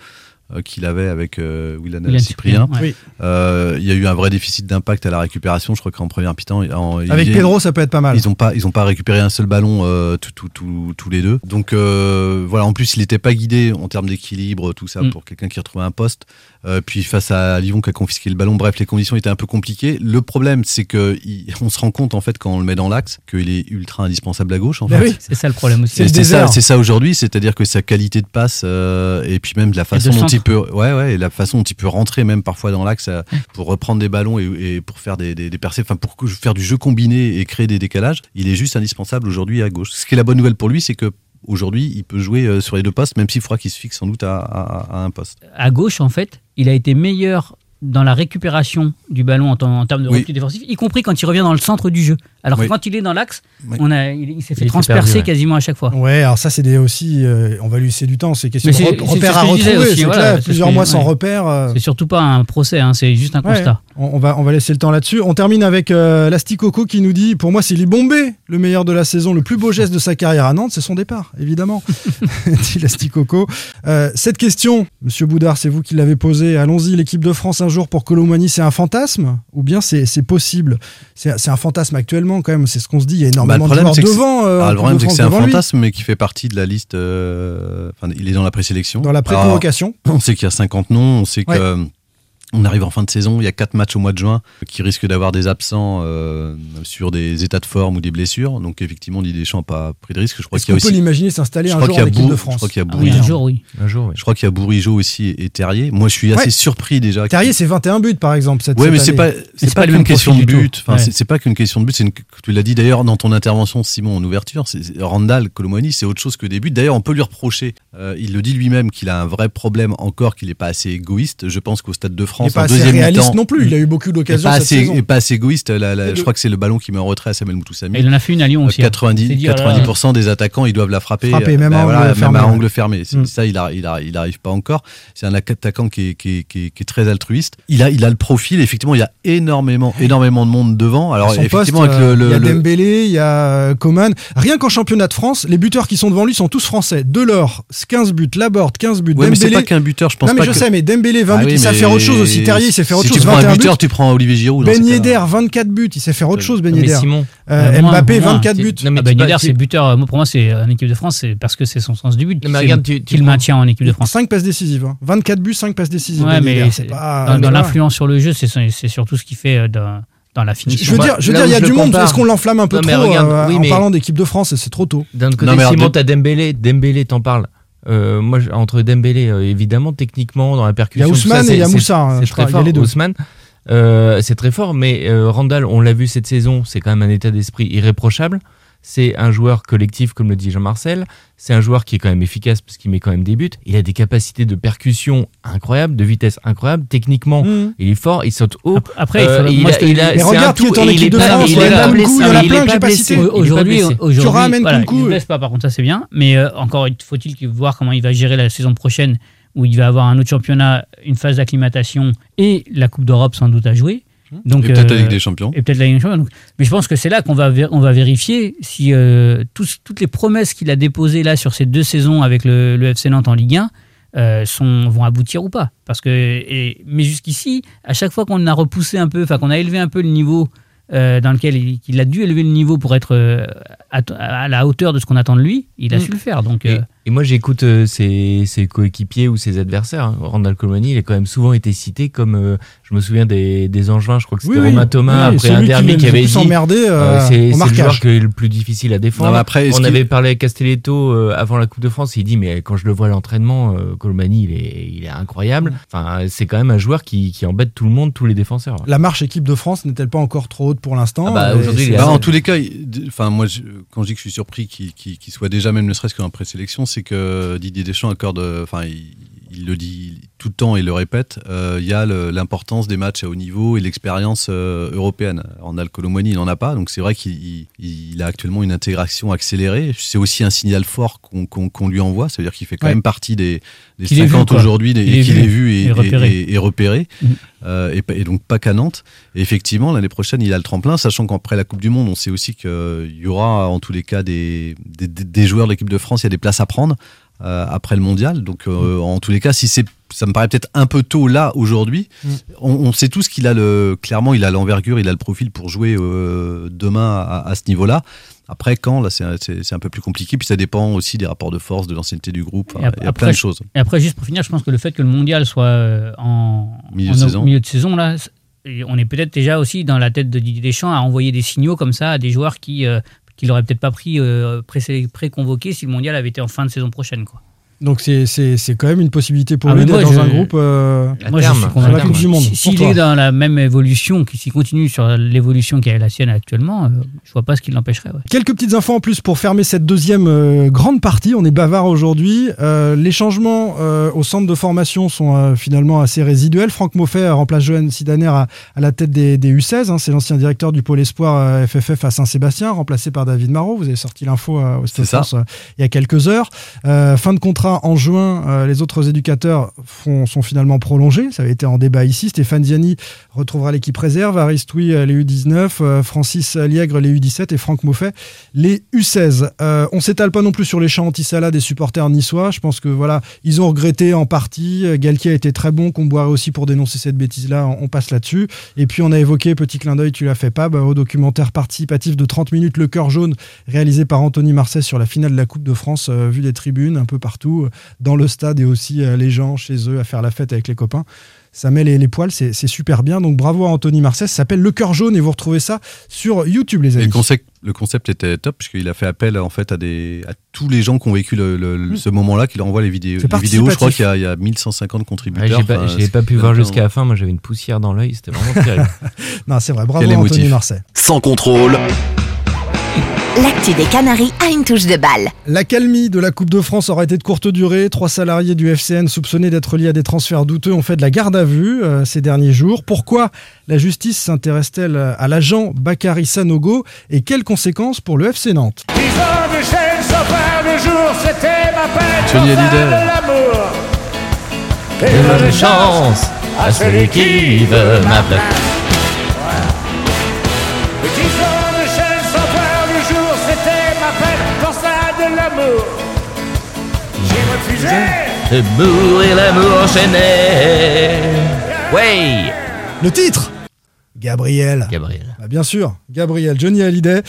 qu'il avait avec euh, Willan Willian Cyprien. ouais. Oui. Euh, Il y a eu un vrai déficit d'impact à la récupération. Je crois qu'en première mi-temps, en- Avec il- Pedro, ça peut être pas mal. Ils n'ont pas, ils ont pas récupéré un seul ballon euh, tout- tout- tout- tous les deux. Donc euh, voilà, en plus il n'était pas guidé en termes d'équilibre, tout ça Mm. pour quelqu'un qui retrouvait un poste. Euh, puis face à Lyon qui a confisqué le ballon, bref, les conditions étaient un peu compliquées. Le problème, c'est que il- on se rend compte en fait quand on le met dans l'axe qu'il est ultra indispensable à gauche. En Bah fait. oui. C'est ça le problème aussi. C'est le Et C'est ça, ça aujourd'hui, c'est-à-dire que sa qualité de passe euh, et puis même la façon de dont centre. Il peut, ouais, ouais, et la façon dont il peut rentrer même parfois dans l'axe euh, pour reprendre des ballons et, et pour faire des, des, des percées, enfin pour faire du jeu combiné et créer des décalages, il est juste indispensable aujourd'hui à gauche. Ce qui est la bonne nouvelle pour lui, c'est que aujourd'hui, il peut jouer euh, sur les deux postes, même s'il faudra qu'il se fixe sans doute à, à- à un poste. à gauche, en fait, il a été meilleur dans la récupération du ballon en, termes de Oui. repli défensif, y compris quand il revient dans le centre du jeu. Alors Oui. que quand il est dans l'axe, Oui. on a, il, il s'est fait Il transpercer perdu, ouais. quasiment à chaque fois. Ouais, alors ça, c'est des aussi. euh, on va lui laisser du temps. C'est question de repères à retrouver. aussi, voilà, clair, plusieurs mois sans repères. euh, C'est surtout pas un procès, hein, c'est juste un Ouais. constat. On, on va, on va laisser le temps là-dessus. On termine avec euh, l'Asticoco qui nous dit Pour moi, c'est Libombé, le meilleur de la saison, le plus beau geste de sa carrière à Nantes, c'est son départ, évidemment. *laughs* *laughs* dit l'Asticoco. Euh, cette question, monsieur Boudard, c'est vous qui l'avez posée. Allons-y, l'équipe de France un jour pour Colomani, c'est un fantasme Ou bien c'est c'est possible? C'est c'est un fantasme actuellement, quand même, c'est ce qu'on se dit. Il y a énormément Bah, le de problème, joueurs c'est que c'est- devant. euh, Ah, le problème, de c'est que c'est un lui. fantasme, mais qui fait partie de la liste. euh, Enfin, il est dans la présélection. Dans la pré-convocation. On sait qu'il y a 50 noms, on sait Ouais. que euh, on arrive en fin de saison, il y a quatre matchs au mois de juin qui risquent d'avoir des absents euh, sur des états de forme ou des blessures. Donc effectivement, Didier Deschamps n'a pas pris de risque. Je crois qu'il y a peut aussi. l'imaginer s'installer un jour en a équipe de je France crois qu'il y a Ah oui, Bourigeau. un jour, oui. Un jour, oui. Je crois qu'il y a Bourigeau aussi et Terrier. Moi, je suis assez Ouais. surpris déjà. Terrier, c'est 21 buts, par exemple. Cette, Ouais, cette mais c'est pas c'est pas, pas même question de but. tout. Enfin, Ouais. c'est- pas qu'une question de but. C'est une- tu l'as dit d'ailleurs dans ton intervention, Simon, en ouverture. Randall Colomani, c'est autre chose que des buts. D'ailleurs, on peut lui reprocher. euh, il le dit lui-même qu'il a un vrai problème encore, qu'il est pas assez égoïste. Je pense qu'au Stade de Il n'est France, pas en assez réaliste non plus. Il a eu beaucoup d'occasions pas cette assez, saison. et pas assez égoïste. La- la- Et je crois que c'est le ballon qui met en retrait à Samuel Moutoussamy. Il en a fait une à Lyon aussi. hein. 90, C'est dire, 90% des attaquants, ils doivent la frapper, Frapper, même à bah angle fermé, même à angle fermé. Mm. Ça, il a, il a, il arrive pas encore. C'est un attaquant qui est, qui est, qui est, qui est très altruiste. Il a, il a le profil. Effectivement, il y a énormément, énormément de monde devant. Alors effectivement, poste, avec le, euh, le- il y a le- Dembélé, il y a euh, Coman. Rien qu'en championnat de France, les buteurs qui sont devant lui sont tous français. Delors, 15 buts. Laborde, 15 buts. Ouais, mais c'est Dembélé. pas qu'un buteur. Je pense non, mais pas je que- sais, mais Dembélé, 20 Ah buts, oui, il sait mais faire autre chose aussi. Terrier, il sait faire autre si chose. tu prends un 21 buteur, buts. tu prends Olivier Giroud. Ben. Yedder, 24 buts, il sait faire autre chose, Ben Yedder. Simon, Euh, Euh, moins, Mbappé, moins. 24 Tu- buts. non, mais Ah bah, tu Yedder, c'est buteur. euh, moi, Pour moi, c'est en équipe de France, c'est parce que c'est son sens du but. Qu'il maintient en équipe de France. 5 passes décisives. hein. 24 buts, 5 passes décisives. Ouais, Ben mais dans, l'inflence sur le jeu, c'est surtout ce qu'il fait euh, dans, la Je finition. veux Moi, dire, je veux dire, où il y a du monde. Est-ce qu'on l'enflamme un peu Non, trop regarde, euh, oui, en mais- parlant d'équipe de France C'est trop tôt. D'un Non, côté, mais Simon, t'as Dembélé. Dembélé, t'en parles. Euh, moi, entre Dembélé, euh, évidemment, techniquement, dans la Il y percussion. a Ousmane ça, et il y a Moussa. hein, C'est crois, très Il y a fort, les deux. Ousmane. Euh, c'est très fort, mais euh, Randall, on l'a vu cette saison, c'est quand même un état d'esprit irréprochable. C'est un joueur collectif, comme le dit Jean-Marcel. C'est un joueur qui est quand même efficace parce qu'il met quand même des buts. Il a des capacités de percussion incroyables, de vitesse incroyable. Techniquement, Mmh. il est fort, il saute haut. Après, il Euh, faut- il moi, a- il a- regarde qui est tout, en équipe de France, il il est a pas blessé, a Aujourd'hui, blessé. aujourd'hui, ramènes voilà, il ne blesse pas. Par contre, ça c'est bien. Mais euh, encore, il faut-il voir comment il va gérer la saison prochaine, où il va avoir un autre championnat, une phase d'acclimatation et la Coupe d'Europe sans doute à jouer. Donc, Et peut-être la euh, des Champions. Et peut-être la Ligue des Champions. Donc, mais je pense que c'est là qu'on va, on va vérifier si euh, tous- toutes les promesses qu'il a déposées là sur ces deux saisons avec le, le FC Nantes en Ligue 1 euh, sont, vont aboutir ou pas. Parce que, et- mais jusqu'ici, à chaque fois qu'on a repoussé un peu, enfin qu'on a élevé un peu le niveau euh, dans lequel il, qu'il a dû élever le niveau pour être euh, à, à la hauteur de ce qu'on attend de lui, il a Mm. su le faire. Donc, Et, euh, et moi, j'écoute euh, ses, ses coéquipiers ou ses adversaires. hein. Randall Colomani, il a quand même souvent été cité comme. euh, je me souviens des, des Angevins, je crois que c'était Oui, oui. Romain Thomas, Oui, après un qui derby le qui avait plus dit. emmerdé, euh, euh, c'est le joueur qui est le plus difficile à défendre. Non, après, On avait parlé avec Castelletto euh, avant la Coupe de France. Il dit Mais quand je le vois à l'entraînement, euh, Colomani, il est, il est incroyable. Enfin, c'est quand même un joueur qui, qui embête tout le monde, tous les défenseurs. La marche équipe de France n'est-elle pas encore trop haute pour l'instant? Ah bah, aujourd'hui, Bah, en tous les cas, il- enfin moi, je- quand je dis que je suis surpris qu'il soit déjà même ne serait-ce qu'en présélection, c'est que Didier Deschamps accorde, enfin il, il le dit tout le temps et le répète, euh, il y a l'importance des matchs à haut niveau et l'expérience euh, européenne. En Colomani, il n'en a pas, donc c'est vrai qu'il il- il a actuellement une intégration accélérée. C'est aussi un signal fort qu'on lui envoie, c'est-à-dire qu'il fait quand Ouais. même partie des, des Qu'il est vu, 50 quoi. aujourd'hui, qu'il est vu et, et repéré. et- et- et repéré. Mhm. Euh, et, pas- et donc pas qu'à Nantes. Et effectivement, l'année prochaine, il a le tremplin, sachant qu'après la Coupe du Monde, on sait aussi qu'il y aura en tous les cas des, des, des- des joueurs de l'équipe de France, il y a des places à prendre après le mondial. Donc euh, en tous les cas, si c'est ça me paraît peut-être un peu tôt là aujourd'hui. Mm. On, on sait tous qu'il a le clairement il a l'envergure, il a le profil pour jouer euh, demain à, à ce niveau-là. Après quand là c'est un- un peu plus compliqué puis ça dépend aussi des rapports de force, de l'ancienneté du groupe. Il y a plein de choses. Et après, juste pour finir, je pense que le fait que le mondial soit euh, en Milieu en de saison. milieu de saison, là, on est peut-être déjà aussi dans la tête de Didier Deschamps à envoyer des signaux comme ça à des joueurs qui euh, qu'il n'aurait peut-être pas pris euh, pré- pré-convoqués si le mondial avait été en fin de saison prochaine. Quoi. Donc c'est c'est- c'est quand même une possibilité pour Ah, lui d'être dans un je- groupe. euh, Moi, je terme, suis à convaincu. la Coupe du Monde, Si- S'il toi. est dans la même évolution, qu'il- s'il continue sur l'évolution qui est la sienne actuellement, euh, je vois pas ce qui l'empêcherait. ouais. Quelques petites infos en plus pour fermer cette deuxième euh, grande partie. On est bavard aujourd'hui. Euh, les changements euh, au centre de formation sont euh, finalement assez résiduels. Franck Moffet remplace Johan Sidaner à, à la tête des, des U16. hein. C'est l'ancien directeur du pôle espoir euh, FFF à Saint-Sébastien, remplacé par David Marot. Vous avez sorti l'info euh, au Stade. France euh, il y a quelques heures. Euh, fin de contrat en juin. euh, les autres éducateurs sont finalement prolongés. Ça avait été en débat ici. Stéphane Ziani retrouvera l'équipe réserve. Aristoui, euh, les U19. euh, Francis Liègre, les U17. Et Franck Moffet, les U16. Euh, on s'étale pas non plus sur les chants anti-Salah des supporters niçois. Je pense que voilà, ils ont regretté en partie. Galtier a été très bon, qu'on boirait aussi pour dénoncer cette bêtise-là. On, on passe là-dessus. Et puis on a évoqué, petit clin d'œil, tu l'as fait pas, bah, au documentaire participatif de 30 minutes, Le Cœur Jaune, réalisé par Anthony Marseille sur la finale de la Coupe de France, euh, vu des tribunes un peu partout, euh, dans le stade et aussi euh, les gens chez eux à faire la fête avec les copains. Ça met les, les poils, c'est super bien. Donc bravo à Anthony Marseille. Ça s'appelle Le Cœur Jaune et vous retrouvez ça sur YouTube, les Et amis. le concept, le concept était top puisqu'il a fait appel en fait à des à tous les gens qui ont vécu le, le- le- Mm. ce moment-là, qu'il envoie les vidéos. C'est Les vidéos, je crois qu'il y, a- il y a 1150 Ouais, contributeurs. j'ai pas, Enfin, j'ai pas pu voir jusqu'à la fin. Moi, j'avais une poussière dans l'œil. C'était vraiment terrible. *laughs* Non, c'est vrai. Bravo à Anthony. Marseille. Sans contrôle. L'actu des Canaries a une touche de balle. L'accalmie de la Coupe de France aura été de courte durée. Trois salariés du FCN soupçonnés d'être liés à des transferts douteux ont fait de la garde à vue euh, ces derniers jours. Pourquoi la justice s'intéresse-t-elle à l'agent Bakary Sanogo et quelles conséquences pour le FC Nantes? Johnny Hallyday. Et chance chance à celui qui veut ma place. Mourir l'amour enchaîné. Ouais Le titre? Gabriel. Gabriel. Bah, bien sûr, Gabriel, Johnny Hallyday.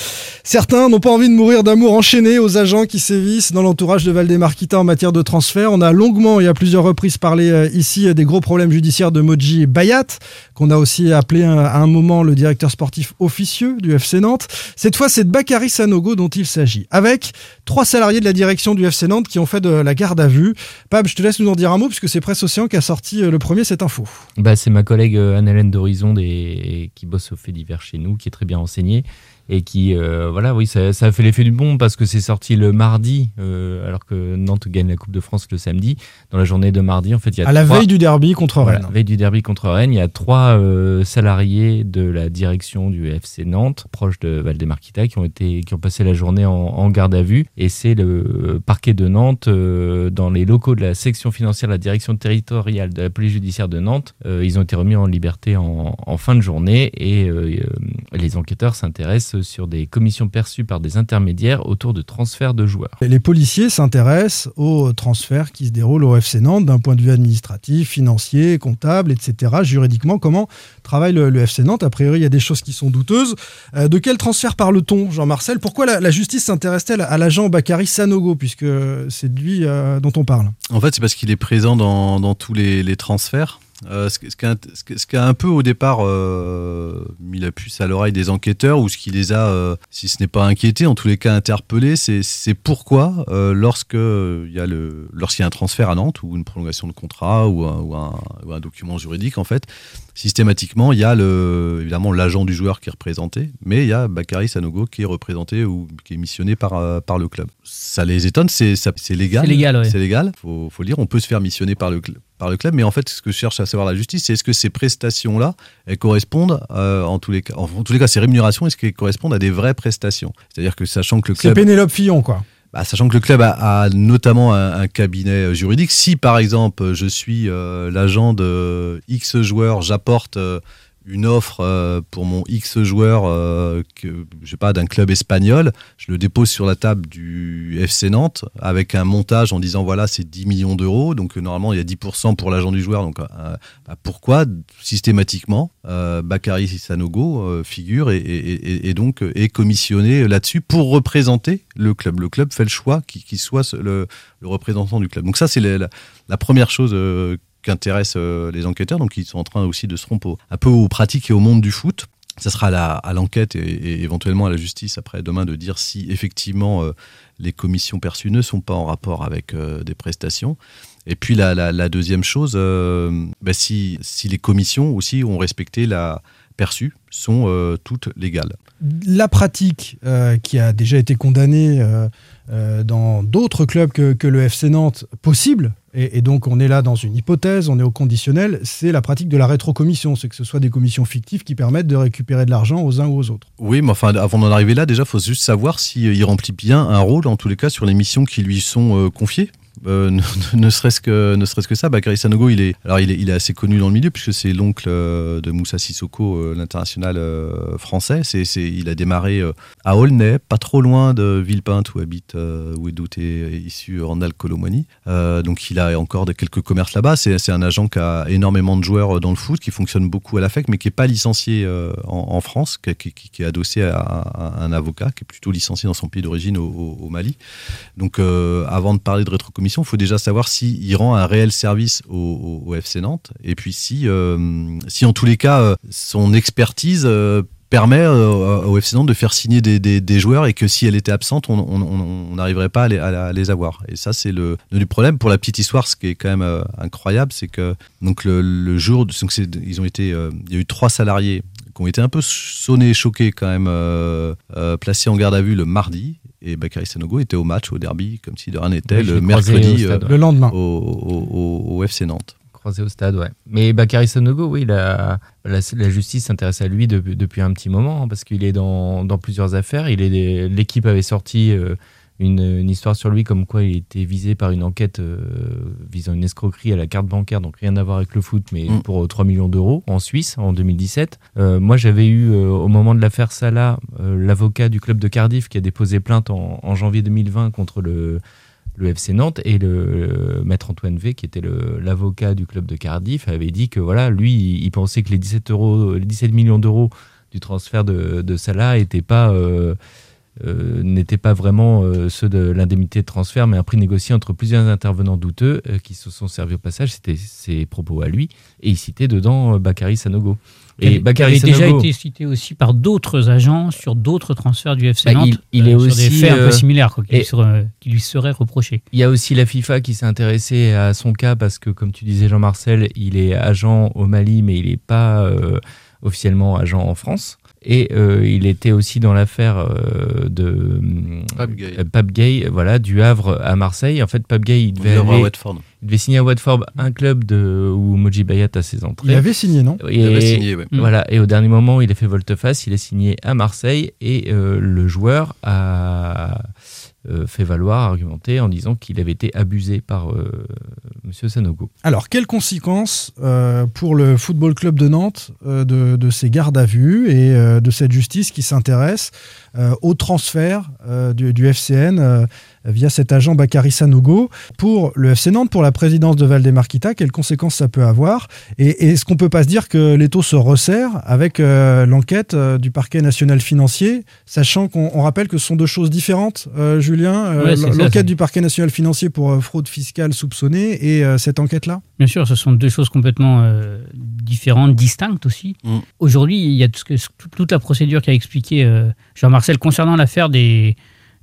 Certains n'ont pas envie de mourir d'amour enchaîné aux agents qui sévissent dans l'entourage de Valdemarquita en matière de transfert. On a longuement et à plusieurs reprises parlé euh, ici euh, des gros problèmes judiciaires de Moji Bayat, qu'on a aussi appelé euh, à un moment le directeur sportif officieux du FC Nantes. Cette fois, c'est de Bakary Sanogo dont il s'agit, avec trois salariés de la direction du FC Nantes qui ont fait de la garde à vue. Pab, je te laisse nous en dire un mot puisque c'est Presse Océan qui a sorti le premier cette info. Bah, c'est ma collègue Anne-Hélène d'Horizon qui bosse au fait divers chez nous, qui est très bien renseignée. Et qui, euh, voilà, oui, ça, ça a fait l'effet du bon parce que c'est sorti le mardi, euh, alors que Nantes gagne la Coupe de France le samedi. Dans la journée de mardi, en fait, il y a À la trois- veille du derby contre voilà, Rennes. veille du derby contre Rennes, il y a trois euh, salariés de la direction du FC Nantes, proches de Valdemarquita, qui ont été, qui ont passé la journée en, en garde à vue. Et c'est le parquet de Nantes, euh, dans les locaux de la section financière la direction territoriale de la police judiciaire de Nantes. Euh, ils ont été remis en liberté en, en fin de journée et euh, euh, les enquêteurs s'intéressent sur des commissions perçues par des intermédiaires autour de transferts de joueurs. Les policiers s'intéressent aux transferts qui se déroulent au FC Nantes d'un point de vue administratif, financier, comptable, etc. Juridiquement, comment travaille le, le FC Nantes A priori, il y a des choses qui sont douteuses. Euh, de quel transfert parle-t-on, Jean-Marcel? Pourquoi la, la justice s'intéresse-t-elle à l'agent Bakary Sanogo, puisque c'est de lui euh, dont on parle? En fait, c'est parce qu'il est présent dans, dans tous les, les transferts. Euh, ce, qui- a, un peu au départ euh, mis la puce à l'oreille des enquêteurs, ou ce qui les a, euh, si ce n'est pas inquiétés, en tous les cas interpellés, c'est pourquoi euh, lorsque il y a lorsqu'il y a un transfert à Nantes ou une prolongation de contrat ou un document juridique, en fait, systématiquement, il y a le, évidemment l'agent du joueur qui est représenté, mais il y a Bakary Sanogo qui est représenté ou qui est missionné par, euh, par le club. Ça les étonne, c'est c'est légal. C'est légal, ouais. C'est légal, faut, faut le dire. On peut se faire missionner par le, cl- par le club, mais en fait, ce que cherche à savoir la justice, c'est est-ce que ces prestations-là, elles correspondent, euh, en, tous les cas, en, en tous les cas, ces rémunérations, est-ce qu'elles correspondent à des vraies prestations? C'est-à-dire que sachant que le C'est club. Pénélope Fillon, quoi. Bah, sachant que le club a, notamment un, cabinet euh, juridique, si par exemple je suis euh, l'agent de X joueur, j'apporte euh, une offre euh, pour mon X joueur, euh, je sais pas, d'un club espagnol, je le dépose sur la table du FC Nantes avec un montage en disant voilà c'est 10 millions d'euros, donc euh, normalement il y a 10% pour l'agent du joueur, donc pourquoi? Systématiquement euh, Bakary Sanogo figure et, donc est commissionné là-dessus pour représenter le club. Le club fait le choix qu'il soit le, représentant du club. Donc ça c'est la première chose euh, qu'intéresse euh, les enquêteurs, donc ils sont en train aussi de se rompre un peu aux pratiques et au monde du foot. Ça sera à l'enquête et, éventuellement à la justice après demain de dire si effectivement euh, les commissions perçues ne sont pas en rapport avec euh, des prestations. Et puis la, deuxième chose, bah, si, si les commissions aussi ont respecté la perçue, sont toutes légales. La pratique qui a déjà été condamnée euh, dans d'autres clubs que, que le FC Nantes possible, et, et donc on est là dans une hypothèse, on est au conditionnel, c'est la pratique de la rétrocommission, c'est que ce soit des commissions fictives qui permettent de récupérer de l'argent aux uns ou aux autres. Oui, mais enfin, avant d'en arriver là, déjà, il faut juste savoir s'il remplit bien un rôle, en tous les cas, sur les missions qui lui sont euh, confiées. Euh, *laughs* ne serait-ce que, ne serait-ce que ça, Bakary Sanogo, il est, alors il est, il est assez connu dans le milieu puisque c'est l'oncle euh, de Moussa Sissoko, euh, l'international français. C'est, il a démarré à Aulnay, pas trop loin de Villepinte où habite, où est est issu Randall Colomani. Donc il a encore de, quelques commerces là-bas. C'est, un agent qui a énormément de joueurs dans le foot, qui fonctionne beaucoup à la FEC, mais qui est pas licencié en, France, qui, est adossé à, un avocat, qui est plutôt licencié dans son pays d'origine au, Mali. Donc, avant de parler de rétrocommission, il faut déjà savoir s'il rend un réel service au, FC Nantes, et puis si, euh, si en tous les cas, euh, son expertise euh, permet au FC Nantes de faire signer des, joueurs, et que si elle était absente, on n'arriverait pas à les, avoir. Et ça, c'est le, le problème. Pour la petite histoire, ce qui est quand même incroyable, c'est que donc le, jour, donc ils ont été, il y a eu trois salariés qui ont été un peu sonnés, choqués quand même, euh, euh, placés en garde à vue le mardi. Et Bakary Sanogo était au match, au derby, comme si de rien n'était, Oui, le mercredi au stade, euh, ouais. Le lendemain. au, au- au- au FC Nantes. Croisé au stade, ouais. Mais Bakary Sanogo, oui, la, la, la justice s'intéresse à lui depuis, depuis un petit moment, hein, parce qu'il est dans, dans plusieurs affaires. Il est L'équipe avait sorti euh, une, une histoire sur lui comme quoi il était visé par une enquête euh, visant une escroquerie à la carte bancaire, donc rien à voir avec le foot, mais Mm. pour euh, 3 millions d'euros en Suisse en 2017. Euh, moi, j'avais eu, euh, au moment de l'affaire Salah, euh, l'avocat du club de Cardiff qui a déposé plainte en, en janvier 2020 contre le le FC Nantes et le, le maître Antoine V, qui était l'avocat du club de Cardiff, avait dit que voilà, lui, il, il pensait que les 17, euros, les 17 millions d'euros du transfert de, de Salah n'étaient pas, euh, n'étaient pas vraiment euh, ceux de l'indemnité de transfert, mais un prix négocié entre plusieurs intervenants douteux euh, qui se sont servis au passage. C'était ses propos à lui. Et il citait dedans Bakary Sanogo. Et il Bakary avait déjà été cité aussi par d'autres agents sur d'autres transferts du FC Bah, Nantes. il- il est sur aussi, des faits un peu similaires quoi, qui, lui seraient, qui lui seraient reprochés. Il y a aussi la FIFA qui s'est intéressée à son cas parce que, comme tu disais Jean-Marcel, il est agent au Mali, mais il n'est pas officiellement agent en France. Et euh, il était aussi dans l'affaire euh, de Pape Gay. euh, Pape Gay, voilà, du Havre à Marseille. En fait, Pape Gay, il devait, aller- il devait signer à Watford un club de, où Moji Bayat a ses entrées. Il avait signé, non? Et- Il avait signé, ouais. Voilà, et au dernier moment, il a fait volte-face, il a signé à Marseille et euh, le joueur a euh, fait valoir, argumenté en disant qu'il avait été abusé par euh, Monsieur Sanogo. Alors, quelles conséquences euh, pour le Football Club de Nantes de, de ces gardes à vue et de cette justice qui s'intéresse au transfert euh, du, du FCN euh, via cet agent Bakary Sanogo pour le FC Nantes, pour la présidence de Valdemarquita. Quelles conséquences ça peut avoir? Et, est-ce qu'on peut pas se dire que l'étau se resserre avec euh, l'enquête euh, du parquet national financier, sachant qu'on on rappelle que ce sont deux choses différentes, euh, Julien euh, Ouais, L'enquête du parquet national financier pour euh, fraude fiscale soupçonnée et euh, cette enquête-là? Bien sûr, ce sont deux choses complètement euh, différentes, distinctes aussi. Mm. Aujourd'hui, il y a tout ce que- toute- la procédure qu'a expliqué euh, Jean-Marcel concernant l'affaire des,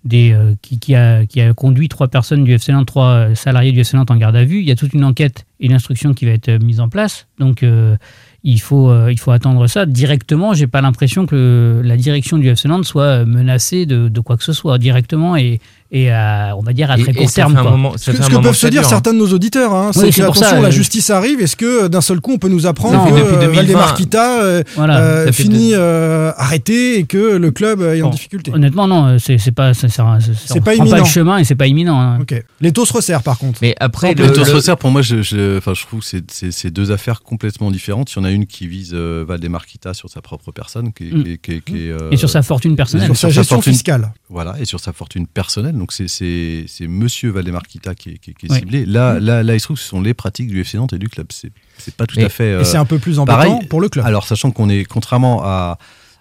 des, euh, qui, qui a, qui a conduit trois personnes du FC Nantes, trois salariés du FC Nantes en garde à vue. Il y a toute une enquête et une instruction qui va être mise en place. Donc, euh, il, faut, euh, il faut attendre ça. Directement, j'ai pas l'impression que la direction du FC Nantes soit menacée de, de quoi que ce soit, directement et, et à, on va dire à très et court ça terme. fait un quoi. moment- Ce ça que, fait ce que peuvent se dire hein. certains de nos auditeurs, hein, Oui, c'est que pour attention, ça, la euh, justice arrive. Est-ce que euh, d'un seul coup on peut nous apprendre Non, que euh, 2020, Valdemarquita euh, Voilà. euh, finit euh, arrêté et que le club euh, est en difficulté? Honnêtement, non, euh, c'est c'est pas, C'est on pas prend imminent. le chemin et c'est pas imminent. hein. Ok. Les taux se resserrent par contre. Mais après, Le, le, taux se le- resserre, pour moi, je, je, enfin, je trouve que c'est- deux affaires complètement différentes. Il y en a une qui vise euh, Valdemarquita sur sa propre personne, qui, Mm. euh, Et sur sa fortune personnelle. sur sa sur sa gestion fiscale. Voilà, et sur sa fortune personnelle. Donc c'est- Monsieur Valdemarquita qui est, qui est- qui est Oui. ciblé. Là, là, là, il se trouve que ce sont les pratiques du FC Nantes et du club. C'est pas tout à fait. euh, Et c'est un peu plus embêtant pareil. pour le club. Alors, sachant qu'on est, contrairement à,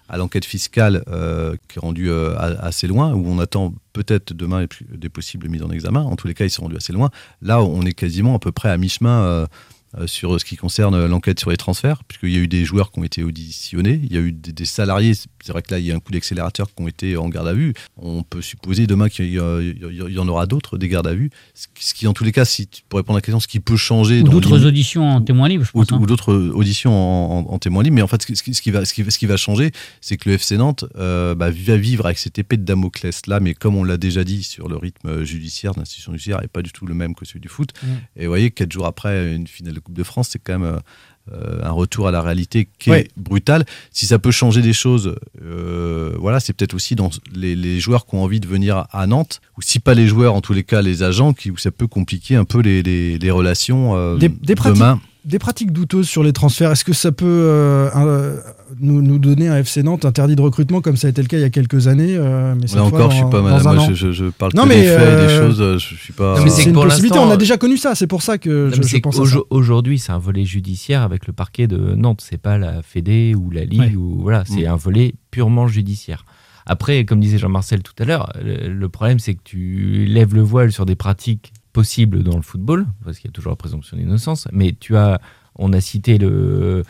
à l'enquête fiscale euh, qui est rendue euh, assez loin, où on attend peut-être demain des possibles mises en examen, en tous les cas, ils sont rendus assez loin. Là, on est quasiment à peu près à mi-chemin. Euh, euh, sur ce qui concerne l'enquête sur les transferts, puisqu'il y a eu des joueurs qui ont été auditionnés, il y a eu des, des salariés, c'est vrai que là il y a un coup d'accélérateur qui ont été en garde à vue, on peut supposer demain qu'il y, en aura d'autres, des gardes à vue, ce qui- en tous les cas, si, pour répondre à la question, ce qui peut changer... Ou d'autres auditions en témoin libre, je ou, pense. hein. ou d'autres auditions en, en- en témoin libre. Mais en fait, ce qui, ce qui va, ce, qui, va- ce qui va changer, c'est que le FC Nantes euh, bah, va vivre avec cette épée de Damoclès là, mais comme on l'a déjà dit sur le rythme judiciaire, l'institution judiciaire n'est pas du tout le même que celui du foot. Mm. Et vous voyez, quatre jours après une finale de Coupe de France, c'est quand même euh, un retour à la réalité qui est brutal. Si ça peut changer des choses, euh, voilà, c'est peut-être aussi dans les, les joueurs qui ont envie de venir à Nantes, ou si pas les joueurs, en tous les cas les agents, qui, où ça peut compliquer un peu les, les- les relations euh, Des- des pratiques demain. Des pratiques douteuses sur les transferts, est-ce que ça peut euh, euh, nous, nous donner un FC Nantes interdit de recrutement comme ça a été le cas il y a quelques années euh, mais Là fois encore, dans- je suis pas Moi, je, parle Non, que mais, des faits et des euh, choses. euh, Je suis pas. Non, mais C'est une pour possibilité, l'instant, on a euh, déjà connu ça, c'est pour ça que Non, je, pense à ça. qu'aujo- Aujourd'hui, c'est un volet judiciaire avec le parquet de Nantes. C'est pas la Fédé ou la Ligue Ouais. ou voilà, c'est Mm. un volet purement judiciaire. Après, comme disait Jean-Marcel tout à l'heure, le problème c'est que tu lèves le voile sur des pratiques possibles dans le football, parce qu'il y a toujours la présomption d'innocence. Mais tu as, on a cité le,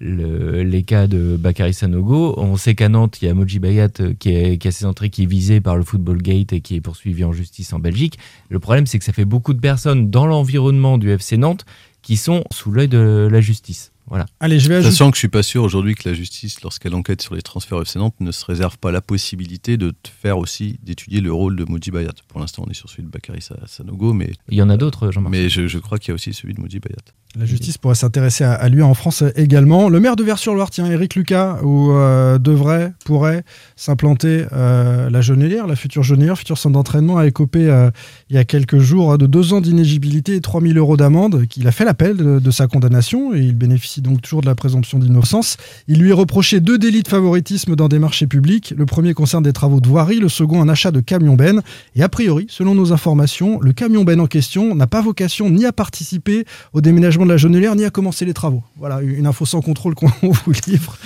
le- les cas de Bakary Sanogo. On sait qu'à Nantes, il y a Moji Bayat euh, qui, est- qui a ses entrées qui est visé par le Football Gate et qui est poursuivi en justice en Belgique. Le problème, c'est que ça fait beaucoup de personnes dans l'environnement du FC Nantes qui sont sous l'œil de la justice. Voilà. Allez, je vais ajouter. Sachant que je suis pas sûr aujourd'hui que la justice, lorsqu'elle enquête sur les transferts FC Nantes, ne se réserve pas la possibilité de te faire aussi d'étudier le rôle de Moji Bayat. Pour l'instant, on est sur celui de Bakary Sa- Sanogo, mais, Il y en a d'autres, Jean-Marc. mais je, je crois qu'il y a aussi celui de Moji Bayat. La justice pourrait s'intéresser à, à lui en France également. Le maire de Vers-sur-Loire, tiens, Éric Lucas, où euh, devrait, pourrait s'implanter euh, la Genelière, la future Genelière, futur centre d'entraînement, a écopé euh, il y a quelques jours hein, de deux ans d'inégibilité et 3000 euros d'amende. qu'il a fait l'appel de, de sa condamnation et il bénéficie donc toujours de la présomption d'innocence. Il lui est reproché deux délits de favoritisme dans des marchés publics. Le premier concerne des travaux de voirie, le second un achat de camion-ben. Et a priori, selon nos informations, le camion-ben en question n'a pas vocation ni à participer au déménagement de la Genelière ni à commencer les travaux. Voilà, une info sans contrôle qu'on *laughs* vous livre.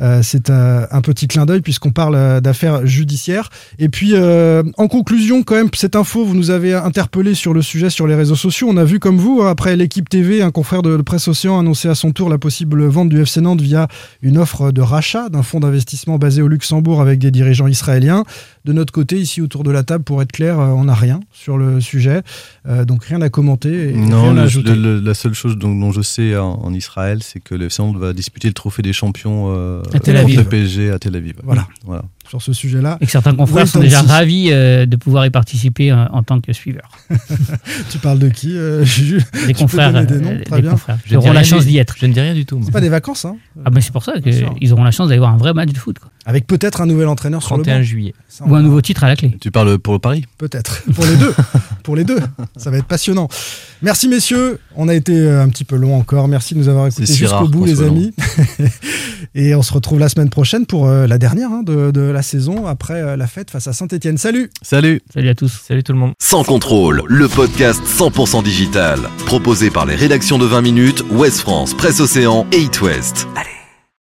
Euh, c'est un petit clin d'œil puisqu'on parle euh, d'affaires judiciaires. Et puis, euh, en conclusion, quand même, cette info, vous nous avez interpellé sur le sujet sur les réseaux sociaux. On a vu comme vous, après l'équipe TV, un confrère de Presse Océan annoncé à son tour sur la possible vente du FC Nantes via une offre de rachat d'un fonds d'investissement basé au Luxembourg avec des dirigeants israéliens. De notre côté, ici autour de la table, pour être clair, euh, on n'a rien sur le sujet, Euh, donc rien à commenter et Non, rien à le- ajouter. le- le- la seule chose dont, dont je sais en, en Israël, c'est que le FC Nantes va disputer le trophée des champions euh, À Tel contre Aviv. le PSG à Tel Aviv. Voilà. voilà. Sur ce sujet-là, Et que certains confrères sont déjà ravis euh, de pouvoir y participer euh, en tant que suiveurs. *laughs* tu parles de qui euh, Jules? Des confrères. des euh, noms des Très bien. confrères. Je Qui auront la chance d'y être. Je ne dis rien du tout. C'est pas des vacances, hein Ah ben c'est pour ça qu'ils auront la chance d'avoir un vrai match de foot. quoi. Avec peut-être un nouvel entraîneur sur le 31 banc. juillet. Ça, Ou un nouveau titre à la clé. Tu parles pour Paris Peut-être. Pour les deux. *laughs* Pour les deux. Ça va être passionnant. Merci messieurs. On a été euh, un petit peu long encore. Merci de nous avoir écoutés si jusqu'au bout les amis. *laughs* Et on se retrouve la semaine prochaine pour euh, la dernière hein, de, de la saison après euh, la fête face à Saint-Etienne. Salut Salut Salut à tous. Salut tout le monde. Sans contrôle, le podcast 100% digital. Proposé par les rédactions de 20 minutes, Ouest France, Presse Océan et It West. Allez